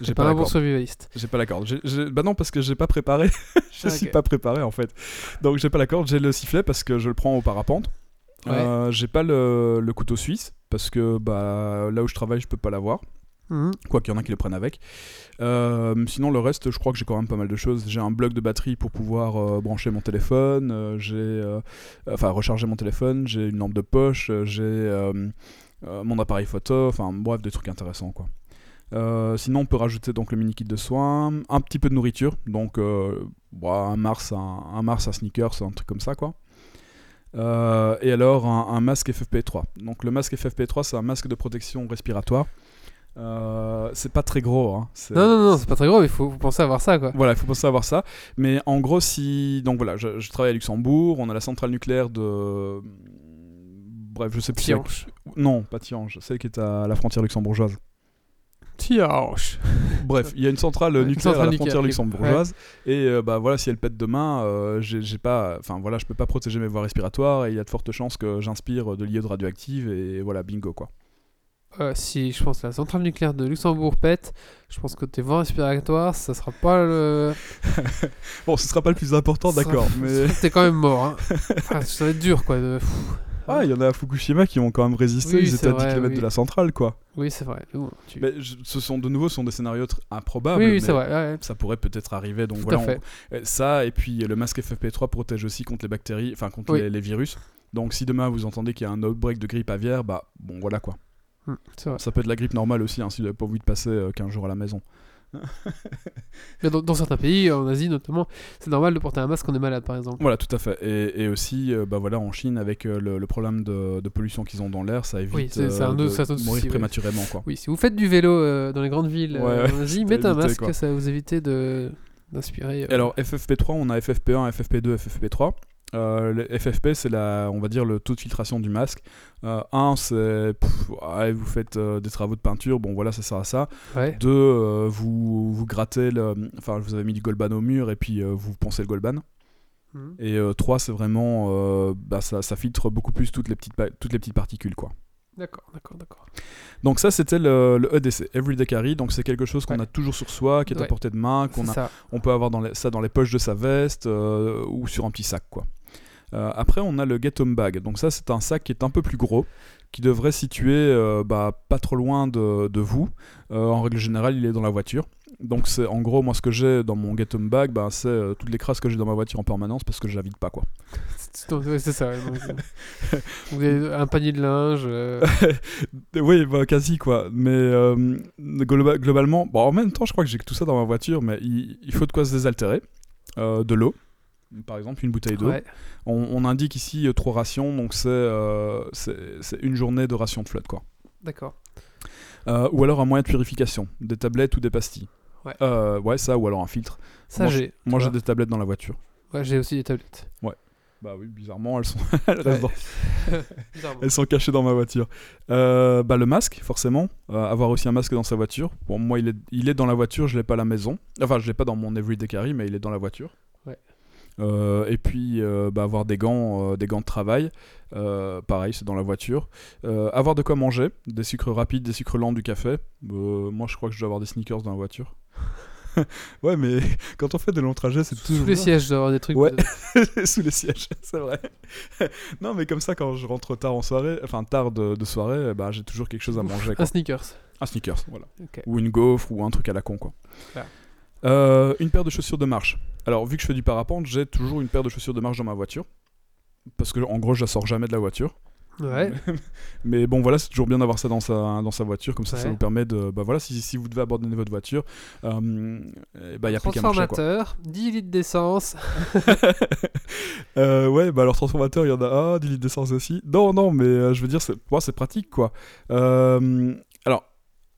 S1: J'ai
S2: J'ai
S1: pas
S2: pas,
S1: un
S2: la
S1: bon
S2: corde.
S1: survivaliste.
S2: J'ai pas la corde. Bah non, parce que j'ai pas préparé. <laughs> je
S1: Ah,
S2: suis pas préparé en fait. Donc j'ai pas la corde. J'ai le sifflet parce que je le prends au parapente.
S1: Ouais.
S2: Euh, j'ai pas le, le couteau suisse parce que bah, là où je travaille, je peux pas l'avoir.
S1: Mhm.
S2: Quoi qu'il y en a qui le prennent avec. Euh, sinon, le reste, je crois que j'ai quand même pas mal de choses. J'ai un bloc de batterie pour pouvoir euh, brancher mon téléphone. euh, j'ai, enfin, recharger mon téléphone. J'ai une lampe de poche. j'ai mon appareil photo. Enfin, bref, des trucs intéressants, quoi. Sinon, on peut rajouter donc le mini kit de soins, un petit peu de nourriture, donc bah, un Mars, un, un Mars, un sneakers, un truc comme ça, quoi. Euh, et alors un, un masque FFP3. Donc le masque FFP3, c'est un masque de protection respiratoire. Euh, c'est pas très gros. Hein.
S1: Non, non, non, c'est pas très gros, il faut, faut penser à avoir ça, quoi.
S2: Voilà, il faut penser à avoir ça. Mais en gros, si. Donc voilà, je, je travaille à Luxembourg, on a la centrale nucléaire de. Bref, je sais plus.
S1: Tianche.
S2: Non, pas Tiange, celle qui est à la frontière luxembourgeoise. Bref, il y a une centrale
S1: Ouais, une
S2: nucléaire
S1: centrale
S2: à la frontière luxembourgeoise. Et euh, bah voilà, si elle pète demain, euh, j'ai pas. Enfin voilà, je peux pas protéger mes voies respiratoires et il y a de fortes chances que j'inspire de l'iode radioactive et voilà, bingo quoi.
S1: Euh, si je pense que la centrale nucléaire de Luxembourg pète, je pense que tes voies respiratoires, ça sera pas le. <laughs>
S2: Bon, ce sera pas le plus important, d'accord, mais. <laughs>
S1: T'es quand même mort, hein. Ça va être dur, quoi. de-.
S2: Ah, il y en a à Fukushima qui ont quand même résisté,
S1: Oui,
S2: ils étaient à 10
S1: vrai,
S2: km
S1: oui.
S2: de la centrale quoi.
S1: Oui, c'est vrai. mais bon, tu-
S2: Mais je- ce sont de nouveau ce sont des scénarios improbables.
S1: oui, oui, c'est vrai. ouais,
S2: Ça pourrait peut-être arriver, donc
S1: Tout
S2: voilà. on- euh, Ça, et puis euh, le masque FFP3 protège aussi contre les bactéries, enfin contre les, les virus. Donc si demain vous entendez qu'il y a un outbreak de grippe aviaire, bah bon voilà quoi.
S1: C'est vrai.
S2: Ça peut être la grippe normale aussi, hein, si vous n'avez pas envie de passer euh, 15 jours à la maison. <laughs>
S1: Mais dans, dans certains pays, en Asie notamment, c'est normal de porter un masque quand on est malade, par exemple.
S2: Voilà, tout à fait. Et, et aussi, euh, bah voilà, en Chine, avec euh, le, le problème de, de pollution qu'ils ont dans l'air, ça évite
S1: Oui, c'est- c'est
S2: euh,
S1: un
S2: de mourir
S1: souci, ouais.
S2: prématurément, quoi.
S1: Oui, si vous faites du vélo euh, dans les grandes villes
S2: Ouais,
S1: en Asie, <laughs> mettez un masque,
S2: quoi.
S1: ça va vous éviter de d'inspirer. euh,
S2: alors, FFP3, on a FFP1, FFP2, FFP3. Euh, le FFP, c'est la, on va dire le taux de filtration du masque. 1, c'est pff, ouais, vous faites euh, des travaux de peinture, bon voilà, ça sert à ça.
S1: ouais.
S2: 2, vous, vous grattez, le, enfin vous avez mis du Golban au mur et puis euh, vous poncez le Golban.
S1: Mhm.
S2: Et 3, c'est vraiment, euh, bah, ça, ça filtre beaucoup plus toutes les petites, toutes les petites particules, quoi.
S1: D'accord, d'accord, d'accord.
S2: Donc ça, c'était le, le EDC, Everyday Carry. Donc c'est quelque chose qu'on
S1: Ouais.
S2: a toujours sur soi, qui est à portée de main, qu'on
S1: C'est
S2: a. On peut avoir dans les- ça dans les poches de sa veste euh, ou sur un petit sac. quoi. Euh, après, on a le Get Home Bag. Donc ça, c'est un sac qui est un peu plus gros, qui devrait situer euh, bah, pas trop loin de, de vous. Euh, en règle générale, il est dans la voiture. Donc c'est en gros moi ce que j'ai dans mon Get Home Bag, bah, c'est euh, toutes les crasses que j'ai dans ma voiture en permanence parce que je la vide pas quoi.
S1: C'est ça. donc, vous avez un panier de linge. <laughs>
S2: oui, bah, quasi quoi. Mais globa- globalement, bon, en même temps, je crois que j'ai que tout ça dans ma voiture, mais il, il faut de quoi se désaltérer. De l'eau, par exemple, une bouteille d'eau.
S1: ouais.
S2: On, on indique ici euh, trois rations, donc c'est euh, une journée de ration de flotte, quoi.
S1: D'accord.
S2: Euh, ou alors un moyen de purification, des tablettes ou des pastilles.
S1: Ouais.
S2: Euh, ouais, ça, ou alors un filtre.
S1: Ça,
S2: Moi,
S1: j'ai.
S2: Moi, j'ai des tablettes dans la voiture.
S1: Ouais, j'ai aussi des tablettes.
S2: Bah oui, bizarrement, elles sont, <laughs> elles
S1: Ouais.
S2: dans- <laughs> sont cachées dans ma voiture. Euh, bah, le masque, forcément. Euh, avoir aussi un masque dans sa voiture. Bon, moi, il est, il est dans la voiture, je l'ai pas à la maison. Enfin, je l'ai pas dans mon everyday carry, mais il est dans la voiture. Euh, et puis, euh, bah, avoir des gants, euh, des gants de travail. Euh, pareil, c'est dans la voiture. Euh, avoir de quoi manger, des sucres rapides, des sucres lents, du café. Euh, moi, je crois que je dois avoir des sneakers dans la voiture. <laughs> ouais, mais <laughs> quand on fait de longs trajets, c'est
S1: Sous
S2: toujours
S1: les sièges, je dois avoir des trucs.
S2: Ouais.
S1: de- <laughs>
S2: sous les sièges, c'est vrai. non, mais comme ça, quand je rentre tard en soirée, enfin tard de, de soirée, ben, j'ai toujours quelque chose à manger. quoi.
S1: Un sneakers.
S2: Un sneakers, voilà. Ou une gaufre ou un truc à la con, quoi. Euh, une paire de chaussures de marche. Alors, vu que je fais du parapente, j'ai toujours une paire de chaussures de marche dans ma voiture. Parce que, en gros, je la sors jamais de la voiture.
S1: Ouais. <laughs>
S2: Mais bon, voilà, c'est toujours bien d'avoir ça dans sa, dans sa voiture. Comme ça, ça vous permet de. Bah voilà, si, si vous devez abandonner votre voiture, euh, eh il n'y a plus qu'à marcher.
S1: Transformateur, 10 litres d'essence. <laughs>
S2: Euh, ouais, bah alors transformateur, il y en a un, 10 litres d'essence aussi. Non, non, mais euh, je veux dire, pour moi, c'est pratique, quoi.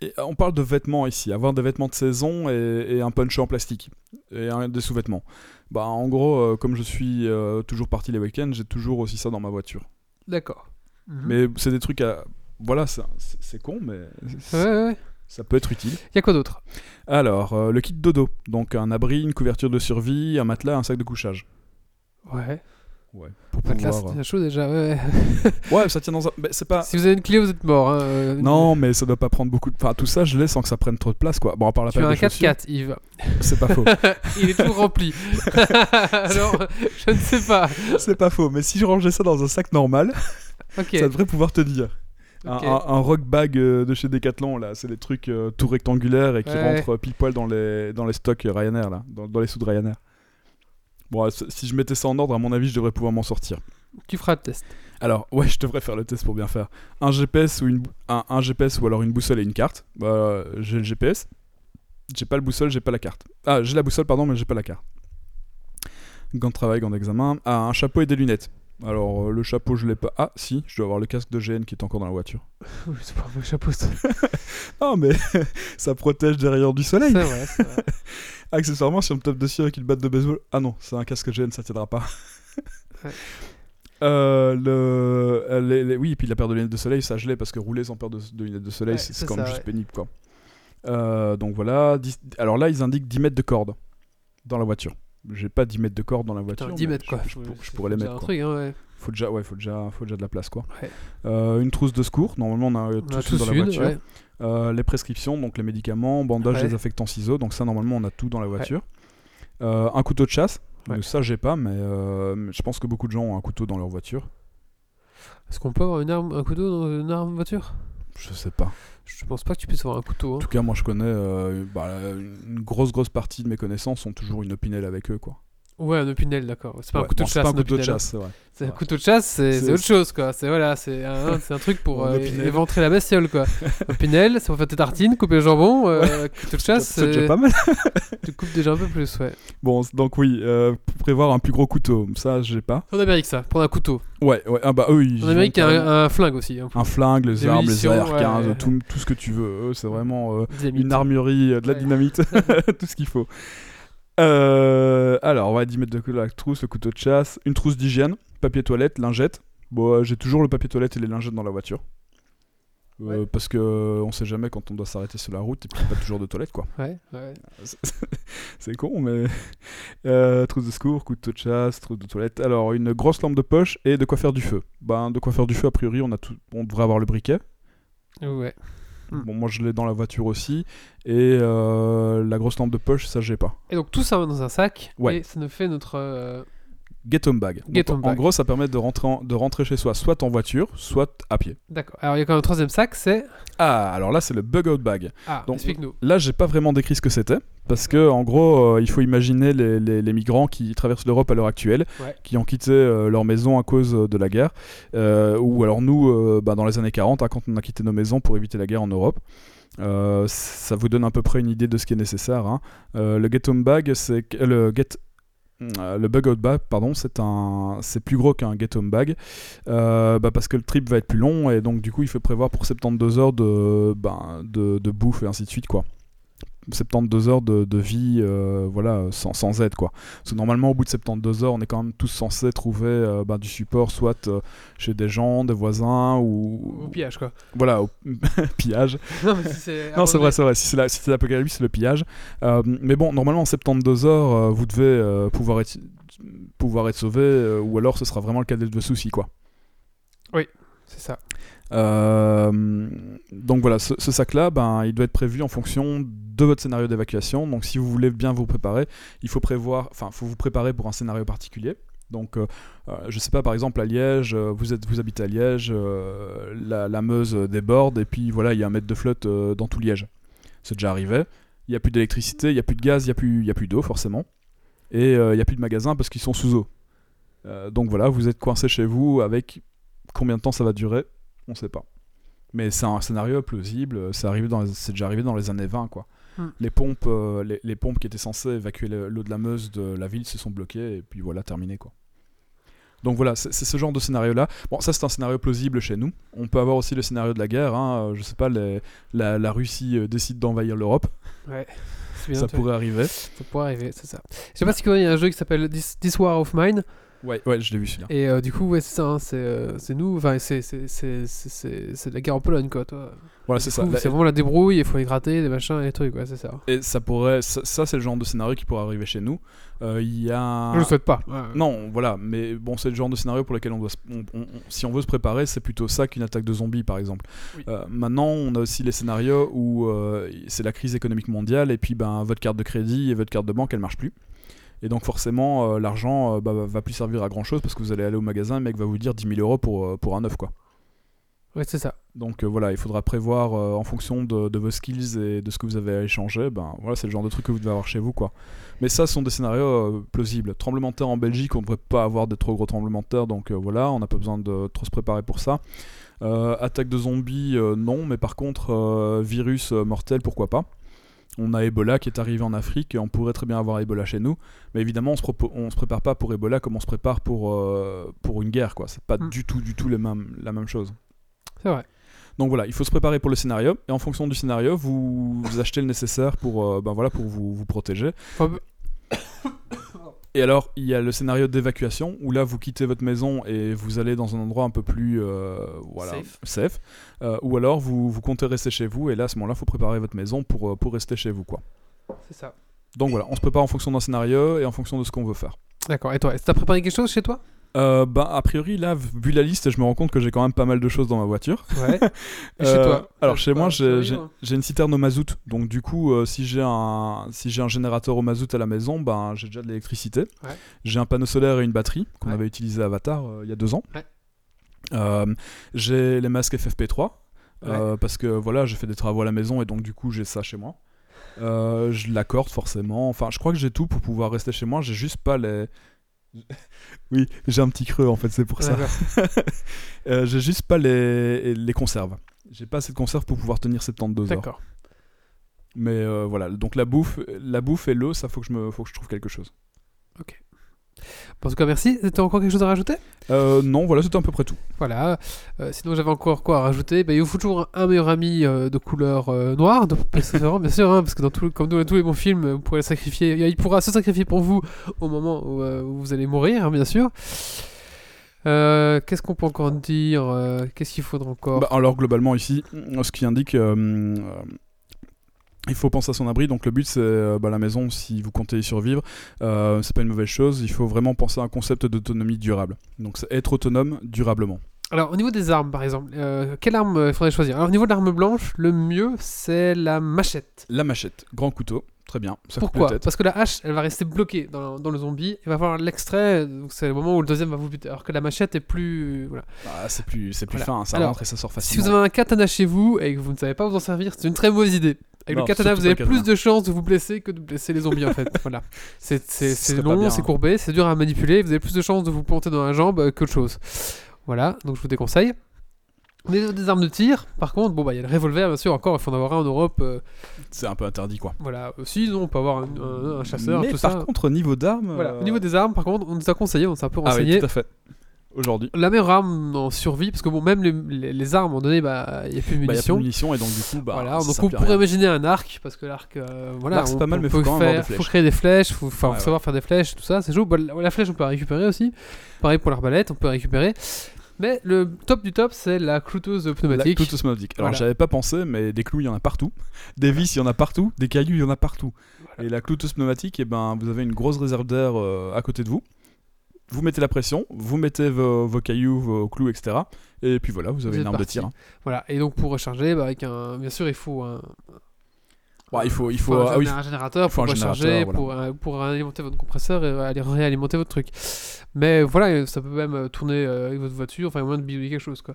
S2: Euh, et, on parle de vêtements ici. Avoir des vêtements de saison et, et un poncho en plastique. Et un- des sous-vêtements. Bah, en gros, euh, comme je suis euh, toujours parti les week-ends, j'ai toujours aussi ça dans ma voiture.
S1: D'accord. Mhm.
S2: Mais c'est des trucs à... Voilà, c'est con, mais
S1: Ouais, ouais, ouais.
S2: ça peut être utile.
S1: Y a quoi d'autre?
S2: Alors, euh, le kit dodo. Donc, un abri, une couverture de survie, un matelas, un sac de couchage.
S1: Ouais.
S2: Ouais, pour pouvoir...
S1: c'est chaud déjà. Ouais. <laughs>
S2: Ouais, ça tient dans un... c'est pas...
S1: si vous avez une clé, vous êtes mort. hein, euh,
S2: Non, mais ça doit pas prendre beaucoup de. Enfin, tout ça, je l'ai sans que ça prenne trop de place, quoi. Bon, à part la
S1: Tu as un
S2: de chaussures,
S1: 4x4, Yves.
S2: c'est pas faux. <laughs>
S1: Il est tout rempli. <laughs> Alors, je ne sais pas.
S2: c'est pas faux. Mais si je rangeais ça dans un sac normal, ça devrait pouvoir te dire. Un,
S1: ok.
S2: un- un rock bag euh, de chez Decathlon, là, c'est des trucs euh, tout rectangulaires et qui
S1: Ouais.
S2: rentrent pile poil dans les, dans les stocks Ryanair, là, dans, dans les sous de Ryanair. Bon, si je mettais ça en ordre, à mon avis, je devrais pouvoir m'en sortir.
S1: Tu feras le test.
S2: Alors, <laughs> ouais, je devrais faire le test pour bien faire. Un GPS ou, une, un, un GPS ou alors une boussole et une carte. Bah, j'ai le GPS. J'ai pas le boussole, j'ai pas la carte. Ah, j'ai la boussole, pardon, mais j'ai pas la carte. Gants de travail, gants d'examen. Ah, un chapeau et des lunettes. Alors, euh, le chapeau, je l'ai pas. Ah, si, je dois avoir le casque de GN qui est encore dans la voiture. <laughs>
S1: Oui, c'est pas un beau chapeau, ça. <laughs>
S2: Ah, mais <laughs> ça protège derrière du soleil.
S1: C'est vrai, c'est vrai.
S2: Accessoirement, si on me tape dessus avec une batte de baseball. Ah non, c'est un casque GN, ça tiendra pas.
S1: Ouais.
S2: Euh, le, euh, les- les- oui, et puis la paire de lunettes de soleil, ça je l'ai parce que rouler sans paire de, de lunettes de soleil,
S1: Ouais,
S2: c'est
S1: c'est
S2: quand même juste pénible quoi. Euh, donc voilà. 10 Alors là, ils indiquent 10 mètres de corde dans la voiture. J'ai pas 10 mètres de corde dans la voiture.
S1: Putain, 10
S2: mais
S1: mètres quoi.
S2: Je, pourrais les mettre.
S1: un
S2: quoi.
S1: truc, hein, ouais.
S2: Faut déjà, ouais, faut déjà, faut déjà de la place quoi.
S1: Ouais.
S2: Euh, une trousse de secours. Normalement, on a euh,
S1: a
S2: tous dans la voiture.
S1: ouais.
S2: Euh, les prescriptions, donc les médicaments, bandages, désinfectants, ciseaux. Donc ça, normalement, on a tout dans la voiture. Euh, un couteau de chasse. Ça, j'ai pas, mais mais je pense que beaucoup de gens ont un couteau dans leur voiture.
S1: Est-ce qu'on peut avoir une arme, un couteau dans une arme voiture?
S2: Je sais pas.
S1: Je pense pas que tu puisses avoir un couteau.
S2: En
S1: Hein.
S2: tout cas, moi, je connais euh, bah, une grosse, grosse partie de mes connaissances ont toujours une opinel avec eux, quoi.
S1: Ouais, un opinel, d'accord. C'est pas un
S2: Ouais,
S1: couteau
S2: bon,
S1: chasse.
S2: pas un couteau de
S1: opinel, hein.
S2: chasse, c'est
S1: un
S2: Ouais.
S1: couteau de chasse, c'est autre chose, quoi. C'est voilà, c'est un, truc pour <laughs> euh, éventrer la bestiole, quoi. Opinel, c'est pour faire tes tartines, couper le jambon. Euh, Couteau de chasse,
S2: C'est déjà
S1: c'est-
S2: pas mal. <laughs>
S1: tu coupes déjà un peu plus, ouais.
S2: Bon, donc oui, euh, pour prévoir un plus gros couteau, ça, j'ai pas.
S1: En Amérique, ça, prendre un couteau.
S2: Ouais, ouais, ah bah ils
S1: En Amérique, il y a
S2: carrément-
S1: un, un flingue aussi. hein.
S2: un flingue, les armes, les
S1: munitions,
S2: AR-15,
S1: ouais.
S2: tout, tout ce que tu veux. Eux, c'est vraiment euh, une armurerie, euh, de la
S1: Ouais.
S2: dynamite, <laughs> tout ce qu'il faut. Euh, alors, on va 10 mètres de la trousse, le couteau de chasse, une trousse d'hygiène, papier toilette, lingette. Bon, euh, j'ai toujours le papier toilette et les lingettes dans la voiture. Euh,
S1: Ouais.
S2: Parce que euh, on sait jamais quand on doit s'arrêter sur la route et puis pas toujours de toilette quoi.
S1: Ouais, ouais. <laughs>
S2: C'est con, mais. <laughs> Trousse de secours, couteau de chasse, trousse de toilette. Alors, une grosse lampe de poche et de quoi faire du feu. Ben, de quoi faire du feu, a priori, on, a tout... on devrait avoir le briquet.
S1: Ouais. Hmm.
S2: Bon, moi, je l'ai dans la voiture aussi. Et euh, la grosse lampe de poche, ça, j'ai pas.
S1: Et donc tout ça va dans un sac
S2: Ouais.
S1: et ça nous fait notre. euh,
S2: Get home bag.
S1: Get
S2: en-
S1: home
S2: En
S1: bag.
S2: gros, ça permet de rentrer, en- de rentrer chez soi, soit en voiture, soit à pied.
S1: D'accord. Alors il y a quand même un troisième sac, c'est.
S2: Ah, alors là, c'est le bug out bag.
S1: Ah, explique-nous.
S2: Là, j'ai pas vraiment décrit ce que c'était, parce que en gros, euh, il faut imaginer les, les- les migrants qui traversent l'Europe à l'heure actuelle,
S1: Ouais.
S2: qui ont quitté euh, leur maison à cause euh, de la guerre, euh, ou alors nous, bah, dans les années 40, hein, quand on a quitté nos maisons pour éviter la guerre en Europe. Ça vous donne à peu près une idée de ce qui est nécessaire. hein. Le get home bag, c'est le get euh, le bug out bag, pardon, c'est un, c'est plus gros qu'un get home bag, euh, bah, parce que le trip va être plus long et donc du coup il faut prévoir pour 72 heures de, ben, de, de bouffe et ainsi de suite quoi. 72 heures de, vie, voilà, sans, sans aide quoi. Parce que normalement au bout de 72 heures, on est quand même tous censés trouver du support, soit chez des gens, des voisins ou
S1: Au pillage quoi.
S2: voilà, au pillage.
S1: non c'est.
S2: Vrai, c'est vrai. Si c'est la- si c'est l'apocalypse, le pillage. Mais bon, normalement, en 72 heures, vous devez pouvoir, être, pouvoir être sauvé, ou alors ce sera vraiment le cas de soucis, quoi.
S1: C'est ça.
S2: Euh, donc voilà, ce, sac-là, ben, il doit être prévu en fonction de votre scénario d'évacuation. Donc si vous voulez bien vous préparer, il faut prévoir, enfin, faut vous préparer pour un scénario particulier. Donc, euh, euh, je sais pas, par exemple à Liège, euh, vous êtes, vous habitez à Liège, la, Meuse déborde et puis voilà, il y a un mètre de flotte dans tout Liège. C'est déjà arrivé. Il n'y a plus d'électricité, il n'y a plus de gaz, il n'y a a plus d'eau forcément, et il n'y a plus de magasins parce qu'ils sont sous eau. Donc voilà, vous êtes coincé chez vous avec combien de temps ça va durer? On sait pas. Mais c'est un scénario plausible, c'est déjà arrivé dans les années 20 quoi. Les pompes euh, les, les pompes qui étaient censées évacuer le- l'eau de la Meuse de la ville se sont bloquées et puis voilà terminé quoi. Donc voilà, c'est ce genre de scénario là. Bon, ça c'est un scénario plausible chez nous. On peut avoir aussi le scénario de la guerre. Hein. euh, Je sais pas, les- la, la Russie euh, décide d'envahir l'Europe.
S1: Ouais.
S2: Ça pourrait arriver.
S1: Ça pourrait arriver, c'est ça. Je sais pas si tu connais, il y a un jeu qui s'appelle This, This War of Mine.
S2: Ouais, ouais, je l'ai vu celui-là.
S1: Et euh, du coup, ouais, c'est ça, hein, c'est euh, c'est nous, enfin, c'est c'est- c'est- c'est- c'est- c'est de la guerre en Pologne, quoi, toi.
S2: Voilà, c'est ça.
S1: coup,
S2: La-
S1: C'est vraiment la débrouille, il faut les gratter, des machins et des trucs, ouais, c'est ça.
S2: Et ça pourrait, ça, ça, c'est le genre de scénario qui pourrait arriver chez nous. Euh, Il y a.
S1: Je le souhaite pas. Ouais.
S2: Non, voilà, mais bon, c'est le genre de scénario pour lequel on doit, se- on- on- on- si on veut se préparer, c'est plutôt ça qu'une attaque de zombies, par exemple.
S1: Oui.
S2: Euh, maintenant, on a aussi les scénarios où euh, c'est la crise économique mondiale et puis ben votre carte de crédit et votre carte de banque, elle marche plus. Et donc forcément, euh, l'argent euh, bah, va plus servir à grand chose parce que vous allez aller au magasin, le mec va vous dire 10 000 euros pour, euh, pour un neuf, quoi.
S1: Ouais, c'est ça.
S2: Donc euh, voilà, il faudra prévoir en fonction de, de vos skills et de ce que vous avez à échanger. Ben voilà, c'est le genre de truc que vous devez avoir chez vous, quoi. Mais ça, ce sont des scénarios plausibles. Tremblement de terre en Belgique, on ne devrait pas avoir de trop gros tremblements de terre, donc voilà, on n'a pas besoin de trop se préparer pour ça. Attaque de zombies, non, mais par contre, virus mortel, pourquoi pas. On a Ebola qui est arrivé en Afrique et on pourrait très bien avoir Ebola chez nous. Mais évidemment, on se, on se prépare pas pour Ebola comme on se prépare pour, euh, pour une guerre, quoi. C'est pas
S1: Mm.
S2: du tout, du tout les mêmes, la même chose.
S1: C'est vrai.
S2: Donc voilà, il faut se préparer pour le scénario et en fonction du scénario, vous, vous achetez le nécessaire pour, euh, ben voilà, pour vous, vous protéger. Et alors, il y a le scénario d'évacuation où là, vous quittez votre maison et vous allez dans un endroit un peu plus euh, voilà,
S1: Safe.
S2: safe. Euh, ou alors, vous, vous comptez rester chez vous et là, à ce moment-là, il faut préparer votre maison pour, euh, pour rester chez vous. quoi.
S1: c'est ça.
S2: Donc voilà, on se prépare en fonction d'un scénario et en fonction de ce qu'on veut faire.
S1: D'accord. Et toi, est-ce que t'as préparé quelque chose chez toi?
S2: Euh, ben, a priori, là, vu la liste, je me rends compte que j'ai quand même pas mal de choses dans ma voiture.
S1: Ouais. <laughs> Et chez
S2: Euh,
S1: toi
S2: Alors chez
S1: c'est
S2: moi j'ai une citerne au mazout, donc du coup euh, si j'ai un si j'ai un générateur au mazout à la maison, ben j'ai déjà de l'électricité.
S1: Ouais.
S2: J'ai un panneau solaire et une batterie qu'on
S1: Ouais.
S2: avait utilisé à Avatar euh, il y a deux ans.
S1: Ouais.
S2: Euh, j'ai les masques FFP3 euh, parce que voilà j'ai fait des travaux à la maison et donc du coup j'ai ça chez moi. Euh, je l'accorde forcément. Enfin je crois que j'ai tout pour pouvoir rester chez moi. J'ai juste pas les <laughs> oui, j'ai un petit creux en fait, c'est pour ça. <laughs> Euh, j'ai juste pas les, les conserves. J'ai pas assez de conserves pour pouvoir tenir 72 heures.
S1: D'accord.
S2: Mais euh, voilà, donc la bouffe, la bouffe et l'eau, ça faut que je me, faut que je trouve quelque chose.
S1: En tout cas, merci. T'as encore quelque chose à rajouter?
S2: Euh, non, voilà, c'était à peu près tout.
S1: Voilà. Euh, sinon, j'avais encore quoi à rajouter? Bah, Il vous faut toujours un meilleur ami euh, de couleur noire, de <laughs> préférence, bien sûr, hein, parce que dans tout, comme dans tous les bons films, vous pourrez le sacrifier. Il pourra se sacrifier pour vous au moment où, où vous allez mourir, hein, bien sûr. Euh, Qu'est-ce qu'on peut encore dire? Qu'est-ce qu'il faudra encore?
S2: Bah, alors globalement ici, ce qui indique, euh, il faut penser à son abri. Donc le but c'est euh, bah, la maison, si vous comptez y survivre, euh, c'est pas une mauvaise chose. Il faut vraiment penser à un concept d'autonomie durable. Donc c'est être autonome durablement.
S1: Alors, au niveau des armes, par exemple, euh, quelle arme euh, il faudrait choisir? Alors, au niveau de l'arme blanche, le mieux, c'est la machette.
S2: La machette, grand couteau, très bien. Ça
S1: Pourquoi? Parce que la hache, elle va rester bloquée dans, dans le zombie. Il va falloir l'extrait, donc c'est le moment où le deuxième va vous buter. Alors que la machette est plus. Voilà.
S2: Ah, c'est plus, c'est plus
S1: Voilà.
S2: fin, ça
S1: Alors,
S2: rentre et ça sort
S1: Si
S2: facilement.
S1: vous avez un katana chez vous et que vous ne savez pas vous en servir, c'est une très mauvaise idée. Avec
S2: Non,
S1: le katana, vous avez plus de chances de vous blesser que de blesser les zombies en fait. <laughs> Voilà. C'est long, c'est
S2: hein.
S1: courbé, c'est dur à manipuler. Vous avez plus de chances de vous planter dans la jambe euh, qu'autre chose. Voilà, donc je vous déconseille. Niveau des armes de tir, par contre, bon bah il y a le revolver bien sûr. Encore, il faut en avoir un en Europe. euh,
S2: C'est un peu interdit quoi.
S1: voilà. Aussi, non, on peut avoir un, un- un chasseur,
S2: Mais
S1: tout
S2: par
S1: ça.
S2: contre, au niveau d'armes.
S1: Voilà.
S2: euh,
S1: Au niveau des armes, par contre, on nous a conseillé, on s'est un peu
S2: Ah
S1: renseigné.
S2: oui, tout à fait. Aujourd'hui.
S1: La meilleure arme en survie, parce que bon, même les, les- les armes, à un moment donné, bah, il n'y a plus de
S2: Bah, y a plus
S1: munitions.
S2: de munitions et donc du coup, bah,
S1: voilà, donc on pourrait imaginer un arc, parce que l'arc, euh, voilà,
S2: c'est pas mal, mais faut quand même
S1: faire-
S2: des
S1: faut créer des flèches, faut,
S2: Ouais,
S1: faut savoir faire des flèches, tout ça, c'est chaud. Bah, la, la flèche, on peut la récupérer aussi. Pareil pour l'arbalète, on peut récupérer. Mais le top du top, c'est la clouteuse
S2: La
S1: pneumatique.
S2: clouteuse pneumatique. Alors
S1: Voilà.
S2: j'avais pas pensé, mais des clous il y en a partout, <laughs> des vis il y en a partout, des cailloux il y en a partout.
S1: Voilà.
S2: Et la clouteuse pneumatique, et ben vous avez une grosse réserve d'air euh, à côté de vous. Vous mettez la pression, vous mettez vos, vos cailloux, vos clous, etc. Et puis voilà, vous avez
S1: Vous
S2: une arme de tir. hein.
S1: Voilà, et donc pour recharger, bah, avec un, bien sûr, il faut un,
S2: Ouais, il faut, il
S1: faut un,
S2: ah oui,
S1: un générateur pour recharger, pour, euh, pour alimenter votre compresseur et aller réalimenter votre truc. Mais voilà, ça peut même euh, tourner euh, avec votre voiture, enfin, il y a moyen de bidouiller quelque chose, quoi.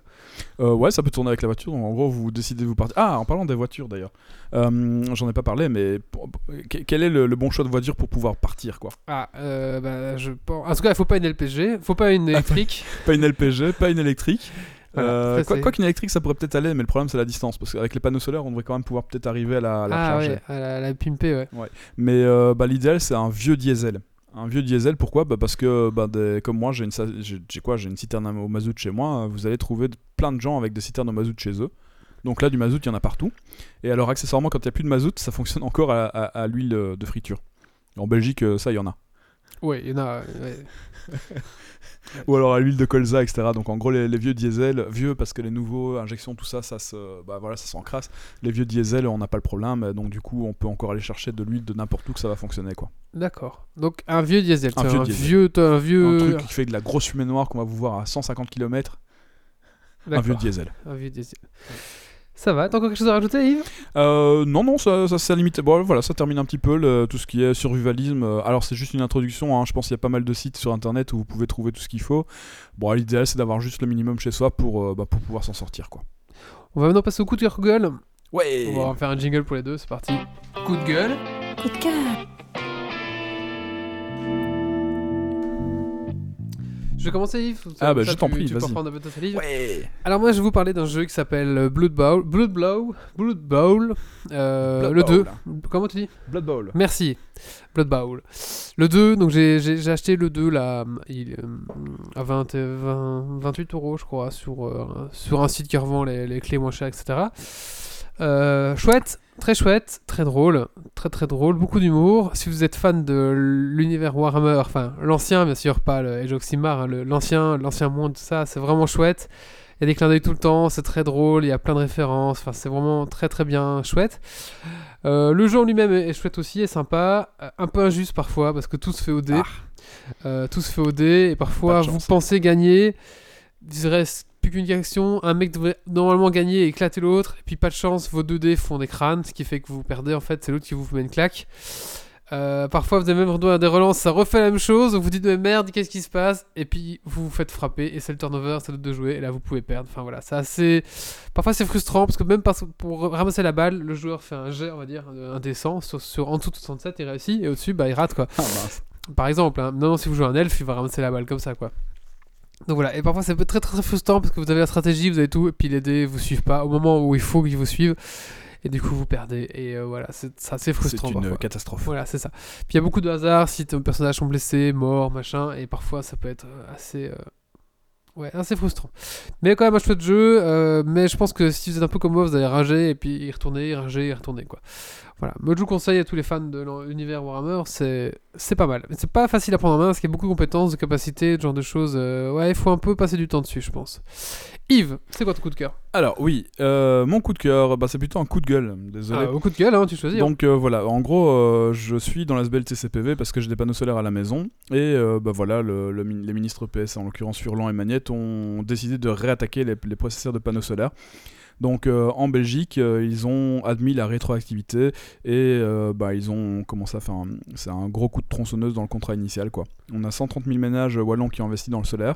S2: Euh, ouais, ça peut tourner avec la voiture. Donc, en gros, vous décidez de vous partir. Ah, en parlant des voitures d'ailleurs, Euh, j'en ai pas parlé, mais pour- quel est le, le bon choix de voiture pour pouvoir partir quoi?
S1: Ah, euh, bah, je pense. En tout cas, il faut pas une LPG, faut pas
S2: Ah,
S1: une électrique. <laughs>
S2: Pas une LPG, pas une électrique.
S1: Voilà,
S2: Euh, quoi, qu'une électrique, ça pourrait peut-être aller, mais le problème c'est la distance, parce qu'avec les panneaux solaires, on devrait quand même pouvoir peut-être arriver à la, à la
S1: ah
S2: recharger.
S1: ouais, à la, la pimper, ouais.
S2: Mais euh, bah, l'idéal, c'est un vieux diesel. Un vieux diesel, pourquoi? Bah Parce que, bah, des- comme moi, j'ai une, sa- j'ai j'ai quoi? J'ai une citerne au mazout chez moi. Vous allez trouver plein de gens avec des citernes au mazout chez eux. Donc là, du mazout, il y en a partout. Et alors, accessoirement, quand il n'y a plus de mazout, ça fonctionne encore à, à- à l'huile euh, de friture. En Belgique, ça, il y en a.
S1: Ouais, il y en a. ouais. <laughs>
S2: Ou alors à l'huile de colza, etc. Donc en gros, les, les vieux diesels, vieux parce que les nouveaux, injections, tout ça, ça se, bah, voilà, ça s'encrasse. Les vieux diesels, on n'a pas le problème. Donc du coup, on peut encore aller chercher de l'huile de n'importe où que ça va fonctionner, quoi.
S1: D'accord. Donc, un vieux diesel.
S2: Un vieux
S1: un
S2: diesel.
S1: vieux. Un vieux.
S2: Un truc qui fait de la grosse fumée noire qu'on va vous voir à 150 km. Un vieux diesel.
S1: Un vieux diesel. Ça va, t'as encore quelque chose à rajouter, Yves?
S2: Euh, non, non, ça, ça, ça limite. Bon, voilà, ça termine un petit peu le- tout ce qui est survivalisme. Euh, Alors, c'est juste une introduction. hein. Je pense qu'il y a pas mal de sites sur internet où vous pouvez trouver tout ce qu'il faut. Bon, l'idéal, c'est d'avoir juste le minimum chez soi pour, euh, bah, pour pouvoir s'en sortir, quoi.
S1: On va maintenant passer au coup de cœur Google.
S2: Ouais
S1: On va en faire un jingle pour les deux, c'est parti. Coup de gueule.
S4: Coup de cœur.
S1: Je vais commencer, Yves.
S2: Ah, bah, je t'en prie, vas-y.
S1: reprendre un peu ta salive.
S2: Ouais
S1: Alors moi je vais vous parler d'un jeu qui s'appelle euh, Blood Bowl, Blood Blow, Blood Bowl, euh,
S2: Blood
S1: le 2.
S2: Bowl.
S1: Comment tu dis
S2: Blood Bowl.
S1: Merci. Blood Bowl. Le 2, donc j'ai acheté le 2 là, il, euh, à 20, euh, 20 28 euros je crois sur, euh, sur un site qui revend les, les clés moins chères, etc. Euh, chouette, très chouette, très drôle, très très drôle, beaucoup d'humour. Si vous êtes fan de l'univers Warhammer, enfin l'ancien bien sûr, pas le Age of Sigmar, hein, l'ancien, l'ancien monde, tout ça, c'est vraiment chouette. Il y a des clins d'œil tout le temps, c'est très drôle, il y a plein de références, enfin c'est vraiment très très bien chouette. Euh, le jeu en lui-même est, chouette aussi, est sympa, euh, un peu injuste parfois parce que tout se fait au dé. Euh, tout se fait au dé et parfois vous pensez gagner, il reste plus qu'une action, un mec devrait normalement gagner et éclater l'autre, et puis pas de chance, vos deux dés font des crânes, ce qui fait que vous perdez en fait, c'est l'autre qui vous met une claque. Euh, parfois vous avez même droit à des relances, ça refait la même chose, donc vous dites mais merde, qu'est-ce qui se passe? Et puis vous vous faites frapper, et c'est le turnover, c'est l'autre de jouer, et là vous pouvez perdre. Enfin voilà, c'est assez. Parfois c'est frustrant, parce que même pour ramasser la balle, le joueur fait un jet, on va dire, indécent, sur, sur en dessous de 67, il réussit, et au-dessus, bah il rate quoi.
S2: Ah.
S1: Par exemple, hein. non, si vous jouez un elfe, il va ramasser la balle comme ça, quoi. Donc voilà, et parfois ça peut être très très frustrant parce que vous avez la stratégie, vous avez tout, et puis les dés vous suivent pas au moment où il faut qu'ils vous suivent, et du coup vous perdez, et euh, voilà, c'est c'est assez
S2: C'est
S1: frustrant.
S2: une
S1: parfois.
S2: catastrophe.
S1: Voilà, c'est ça. Puis il y a beaucoup de hasard si tes personnages sont blessés, morts, machin, et parfois ça peut être euh, assez. euh, Ouais, assez frustrant. Mais quand même un chouette jeu, euh, mais je pense que si vous êtes un peu comme moi, vous allez rager, et puis y retourner, y rager, y retourner, quoi. Voilà, moi je vous conseille à tous les fans de l'univers Warhammer, c'est c'est pas mal. C'est pas facile à prendre en main parce qu'il y a beaucoup de compétences, de capacités, de genre de choses. euh, ouais, il faut un peu passer du temps dessus, je pense. Yves, c'est quoi ton coup de cœur?
S2: Alors oui, euh, mon coup de cœur, bah, c'est plutôt un coup de gueule. Désolé.
S1: ah, Au coup de gueule, hein, tu choisis. hein.
S2: Donc euh, voilà, en gros, je suis dans la SBL TCPV parce que j'ai des panneaux solaires à la maison. Et bah voilà, le- le min- les ministres PS, en l'occurrence Furlan et Magnette, ont décidé de réattaquer les, les processeurs de panneaux solaires. Donc euh, en Belgique, euh, ils ont admis la rétroactivité et euh, bah, ils ont commencé à faire un, c'est un gros coup de tronçonneuse dans le contrat initial. Quoi. On a 130 000 ménages wallons qui ont investi dans le solaire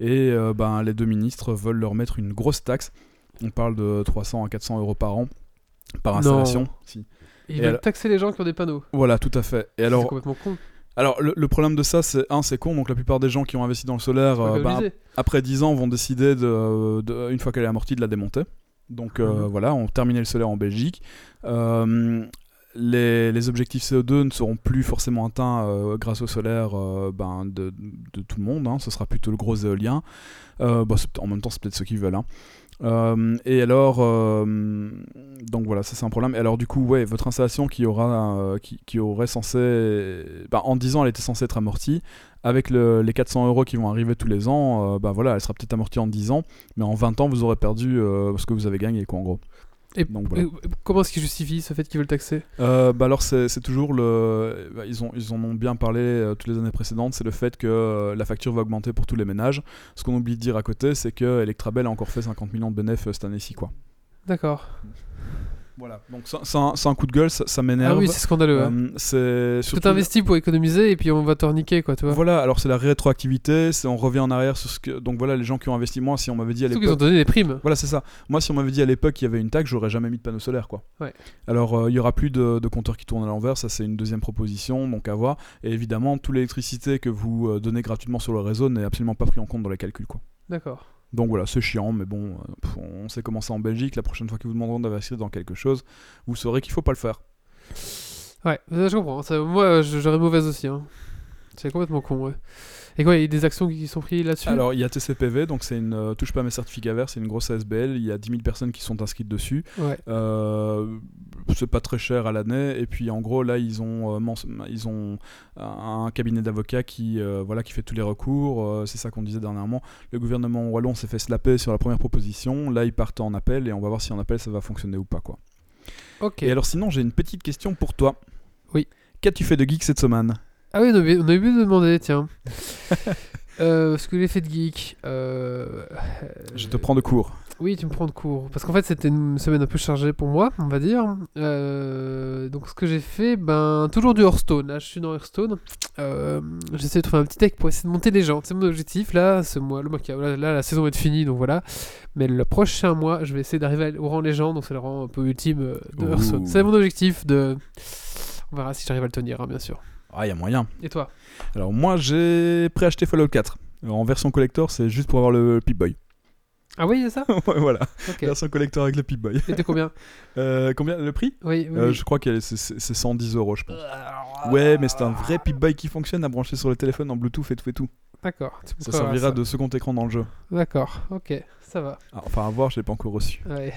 S2: et bah, les deux ministres veulent leur mettre une grosse taxe. On parle de 300 à 400 euros par an par
S1: Non.
S2: installation. Si.
S1: Ils
S2: et
S1: veulent
S2: alors-
S1: taxer les gens qui ont des panneaux.
S2: Voilà, tout à fait. Et
S1: C'est
S2: alors,
S1: complètement con.
S2: alors le, le problème de ça, c'est un, c'est con. Donc la plupart des gens qui ont investi dans le solaire, euh, bah, après 10 ans, vont décider de, de- une fois qu'elle est amortie, de la démonter. Donc euh,
S1: Mhm.
S2: voilà, on terminait le solaire en Belgique. Euh, les, les objectifs CO2 ne seront plus forcément atteints euh, grâce au solaire ben, de, de tout le monde. hein. Ce sera plutôt le gros éolien. Bah, en même temps, c'est peut-être ceux qui veulent. hein. Euh, et alors, euh, donc voilà, ça c'est un problème. Et alors du coup, ouais, votre installation qui aura, euh, qui, qui aurait censé, bah, en 10 ans, elle était censée être amortie. Avec le- les 400 euros qui vont arriver tous les ans, bah voilà, elle sera peut-être amortie en 10 ans, mais en 20 ans, vous aurez perdu ce que vous avez gagné, quoi, en gros.
S1: Et,
S2: Donc, voilà.
S1: et comment est-ce qu'ils justifient ce fait qu'ils veulent taxer?
S2: Euh, bah alors c'est toujours le bah, ils ont ils en ont bien parlé euh, toutes les années précédentes c'est le fait que euh, la facture va augmenter pour tous les ménages ce qu'on oublie de dire à côté c'est que Electrabel a encore fait 50 millions de bénéfices cette année-ci quoi
S1: D'accord.
S2: Voilà donc c'est un, coup de gueule ça, ça m'énerve
S1: Ah oui, c'est scandaleux.
S2: Euh, c'est
S1: Tout
S2: surtout
S1: investi pour économiser et puis on va te niquer, quoi, tu vois.
S2: voilà alors c'est la rétroactivité on revient en arrière sur ce que donc voilà les gens qui ont investi moi si on m'avait dit à
S1: Surtout qu'ils ont
S2: l'époque
S1: donné des primes.
S2: Voilà, c'est ça. Moi, si on m'avait dit à l'époque qu'il y avait une taxe, j'aurais jamais mis de panneau solaire, quoi.
S1: Ouais.
S2: Alors, euh, il y aura plus de, de compteurs qui tournent à l'envers, ça c'est une deuxième proposition, donc à voir. Et évidemment, toute l'électricité que vous euh, donnez gratuitement sur le réseau n'est absolument pas pris en compte dans les calculs, quoi.
S1: D'accord.
S2: Donc voilà, c'est chiant, mais bon, euh, on sait comment c'est en Belgique. La prochaine fois qu'ils vous demanderont d'investir dans quelque chose, vous saurez qu'il faut pas le faire.
S1: Ouais, je comprends. Ça, moi, j'aurais mauvaise aussi. Hein. C'est complètement con, ouais. Et quoi, il y a des actions qui sont prises là-dessus?
S2: Alors, il y a TCPV, donc c'est une euh, touche pas à mes certificats verts, c'est une grosse ASBL. Il y a 10 000 personnes qui sont inscrites dessus.
S1: Ouais.
S2: Euh, c'est pas très cher à l'année et puis en gros là ils ont euh, ils ont un cabinet d'avocats qui euh, voilà qui fait tous les recours c'est ça qu'on disait dernièrement le gouvernement wallon s'est fait slapper sur la première proposition là ils partent en appel et on va voir si en appel ça va fonctionner ou pas quoi
S1: Ok.
S2: et alors sinon j'ai une petite question pour toi
S1: Oui.
S2: qu'as-tu fait de geek cette semaine?
S1: Ah oui, on avait oublié de demander, tiens. <laughs> euh, ce que j'ai fait de geek. Euh...
S2: je te prends de court
S1: Oui, tu me prends de court. Parce qu'en fait, c'était une semaine un peu chargée pour moi, on va dire. Euh, donc, ce que j'ai fait, ben, toujours du Hearthstone. Là, je suis dans Hearthstone. Euh, J'essaie de trouver un petit deck pour essayer de monter les gens. C'est mon objectif. Là, ce mois, le mois qui a- là, là, la saison est finie, donc voilà. Mais le prochain mois, je vais essayer d'arriver au rang légende. Donc, c'est le rang un peu ultime de. Hearthstone. C'est mon objectif de. On verra si j'arrive à le tenir, hein, bien sûr.
S2: Ah il y a moyen
S1: Et toi?
S2: Alors moi j'ai préacheté Fallout 4 en version collector c'est juste pour avoir le Pip-Boy
S1: Ah oui, a ça? <laughs>
S2: Ouais, voilà version collector avec le Pip-Boy
S1: Et t'es combien? <laughs>
S2: Euh, combien? Le prix?
S1: Oui, oui.
S2: Euh,
S1: oui.
S2: je crois que c'est- c'est c'est 110 euros, je pense. Ouais, mais c'est un vrai Pip-Boy qui fonctionne à brancher sur le téléphone en Bluetooth et tout et tout.
S1: D'accord.
S2: Ça servira de second écran dans le jeu.
S1: D'accord, ok, ça va.
S2: Ah, enfin, à voir, je l'ai pas encore reçu.
S1: Ouais.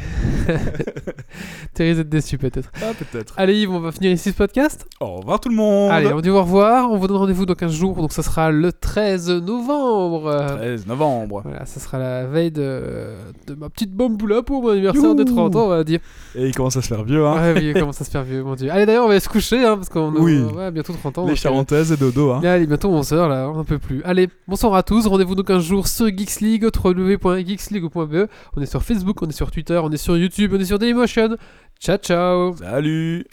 S1: T'es risqué d'être déçu peut-être.
S2: Ah, peut-être.
S1: Allez Yves, on va finir ici ce podcast.
S2: Au revoir tout le monde
S1: Allez, on dit au revoir. On vous donne rendez-vous dans 15 jours, donc ça sera le 13 novembre.
S2: 13 novembre.
S1: Voilà, ça sera la veille de, de ma petite bamboula pour mon anniversaire de
S2: Youhou
S1: 30 ans, on va dire.
S2: Et il commence à se faire vieux, hein.
S1: Ouais, oui, comment ça se fait vieux, mon dieu. Allez, d'ailleurs, on va aller se coucher, hein, parce qu'on a
S2: Oui.
S1: ouais, bientôt 30 ans.
S2: Les
S1: euh,
S2: charentaises et dodo, hein.
S1: Allez, bientôt 11h là, on n'en peut plus. Allez, bonsoir à tous, rendez-vous donc un jour sur Geeks League, www.geeksleague.be. On est sur Facebook, on est sur Twitter, on est sur YouTube, on est sur Dailymotion. Ciao ciao
S2: Salut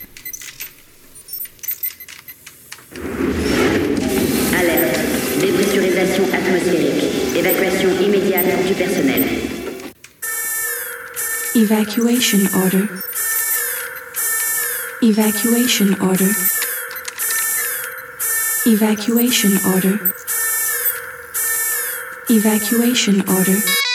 S4: Alerte. Dépressurisation atmosphérique. Évacuation immédiate du personnel.
S5: Evacuation order. Evacuation order. Evacuation order. Evacuation order.